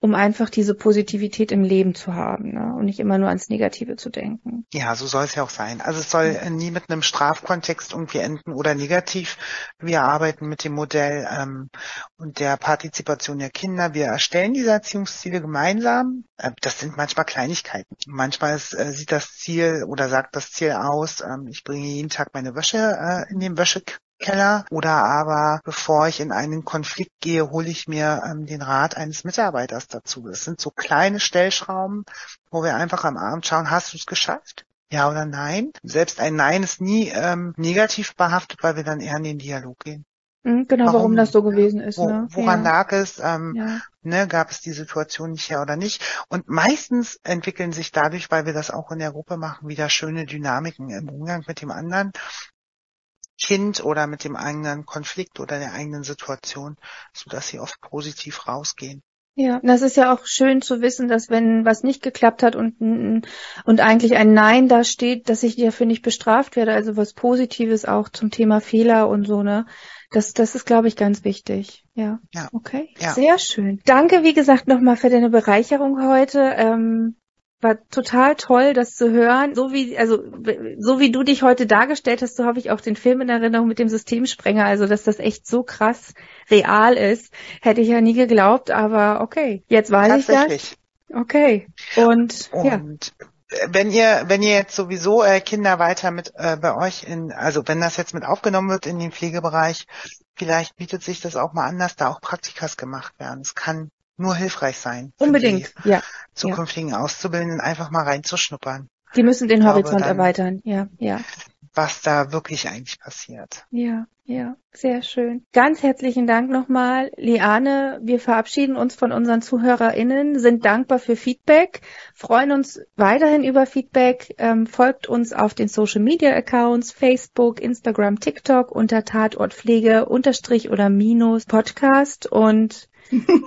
um einfach diese Positivität im Leben zu haben ne? und nicht immer nur ans Negative zu denken. Ja, so soll es ja auch sein. Also es soll äh, nie mit einem Strafkontext irgendwie enden oder negativ. Wir arbeiten mit dem Modell ähm, und der Partizipation der Kinder. Wir erstellen diese Erziehungsziele gemeinsam. Äh, das sind manchmal Kleinigkeiten. Manchmal ist, äh, sieht das Ziel oder sagt das Ziel aus, ähm, ich bringe jeden Tag meine Wäsche äh, in den Wäschekeller oder aber bevor ich in einen Konflikt gehe, hole ich mir ähm, den Rat eines Mitarbeiters dazu. Das sind so kleine Stellschrauben, wo wir einfach am Abend schauen, hast du es geschafft? Ja oder nein? Selbst ein Nein ist nie ähm, negativ behaftet, weil wir dann eher in den Dialog gehen. Mhm, genau, warum, Warum? das so gewesen ist. Wo, ne? woran ja. lag es? Ähm, Ja. ne, gab es die Situation nicht her oder nicht? Und meistens entwickeln sich dadurch, weil wir das auch in der Gruppe machen, wieder schöne Dynamiken im Umgang mit dem anderen Kind oder mit dem eigenen Konflikt oder der eigenen Situation, so dass sie oft positiv rausgehen. Ja, das ist ja auch schön zu wissen, dass wenn was nicht geklappt hat und, und eigentlich ein Nein da steht, dass ich dafür nicht bestraft werde, also was Positives auch zum Thema Fehler und so, ne? Das, das ist, glaube ich, ganz wichtig. Ja. Ja. Okay. Ja. Sehr schön. Danke, wie gesagt, nochmal für deine Bereicherung heute. Ähm, war total toll, das zu hören. So wie, also, so wie du dich heute dargestellt hast, so habe ich auch den Film in Erinnerung mit dem Systemsprenger. Also, dass das echt so krass real ist, hätte ich ja nie geglaubt. Aber okay, jetzt weiß ich das. Okay. Und, ja. Und wenn ihr, wenn ihr jetzt sowieso äh, Kinder weiter mit äh, bei euch in, also wenn das jetzt mit aufgenommen wird in den Pflegebereich, vielleicht bietet sich das auch mal an, dass da auch Praktikas gemacht werden. Es kann nur hilfreich sein. für Unbedingt. Die Ja. zukünftigen Auszubildenden einfach mal reinzuschnuppern, Die müssen den glaube, Horizont dann- erweitern. Ja, ja. was da wirklich eigentlich passiert. Ja, ja, sehr schön. Ganz herzlichen Dank nochmal, Liane. Wir verabschieden uns von unseren ZuhörerInnen, sind dankbar für Feedback, freuen uns weiterhin über Feedback, ähm, folgt uns auf den Social Media Accounts, Facebook, Instagram, TikTok unter Tatortpflege unterstrich oder minus Podcast und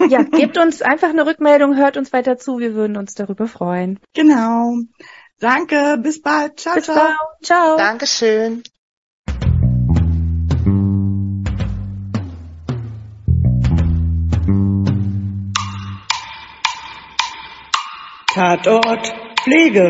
ja, gebt uns einfach eine Rückmeldung, hört uns weiter zu, wir würden uns darüber freuen. Genau. Danke, bis bald. Ciao, Bis ciao. bald. Ciao. Dankeschön. Tatort Pflege.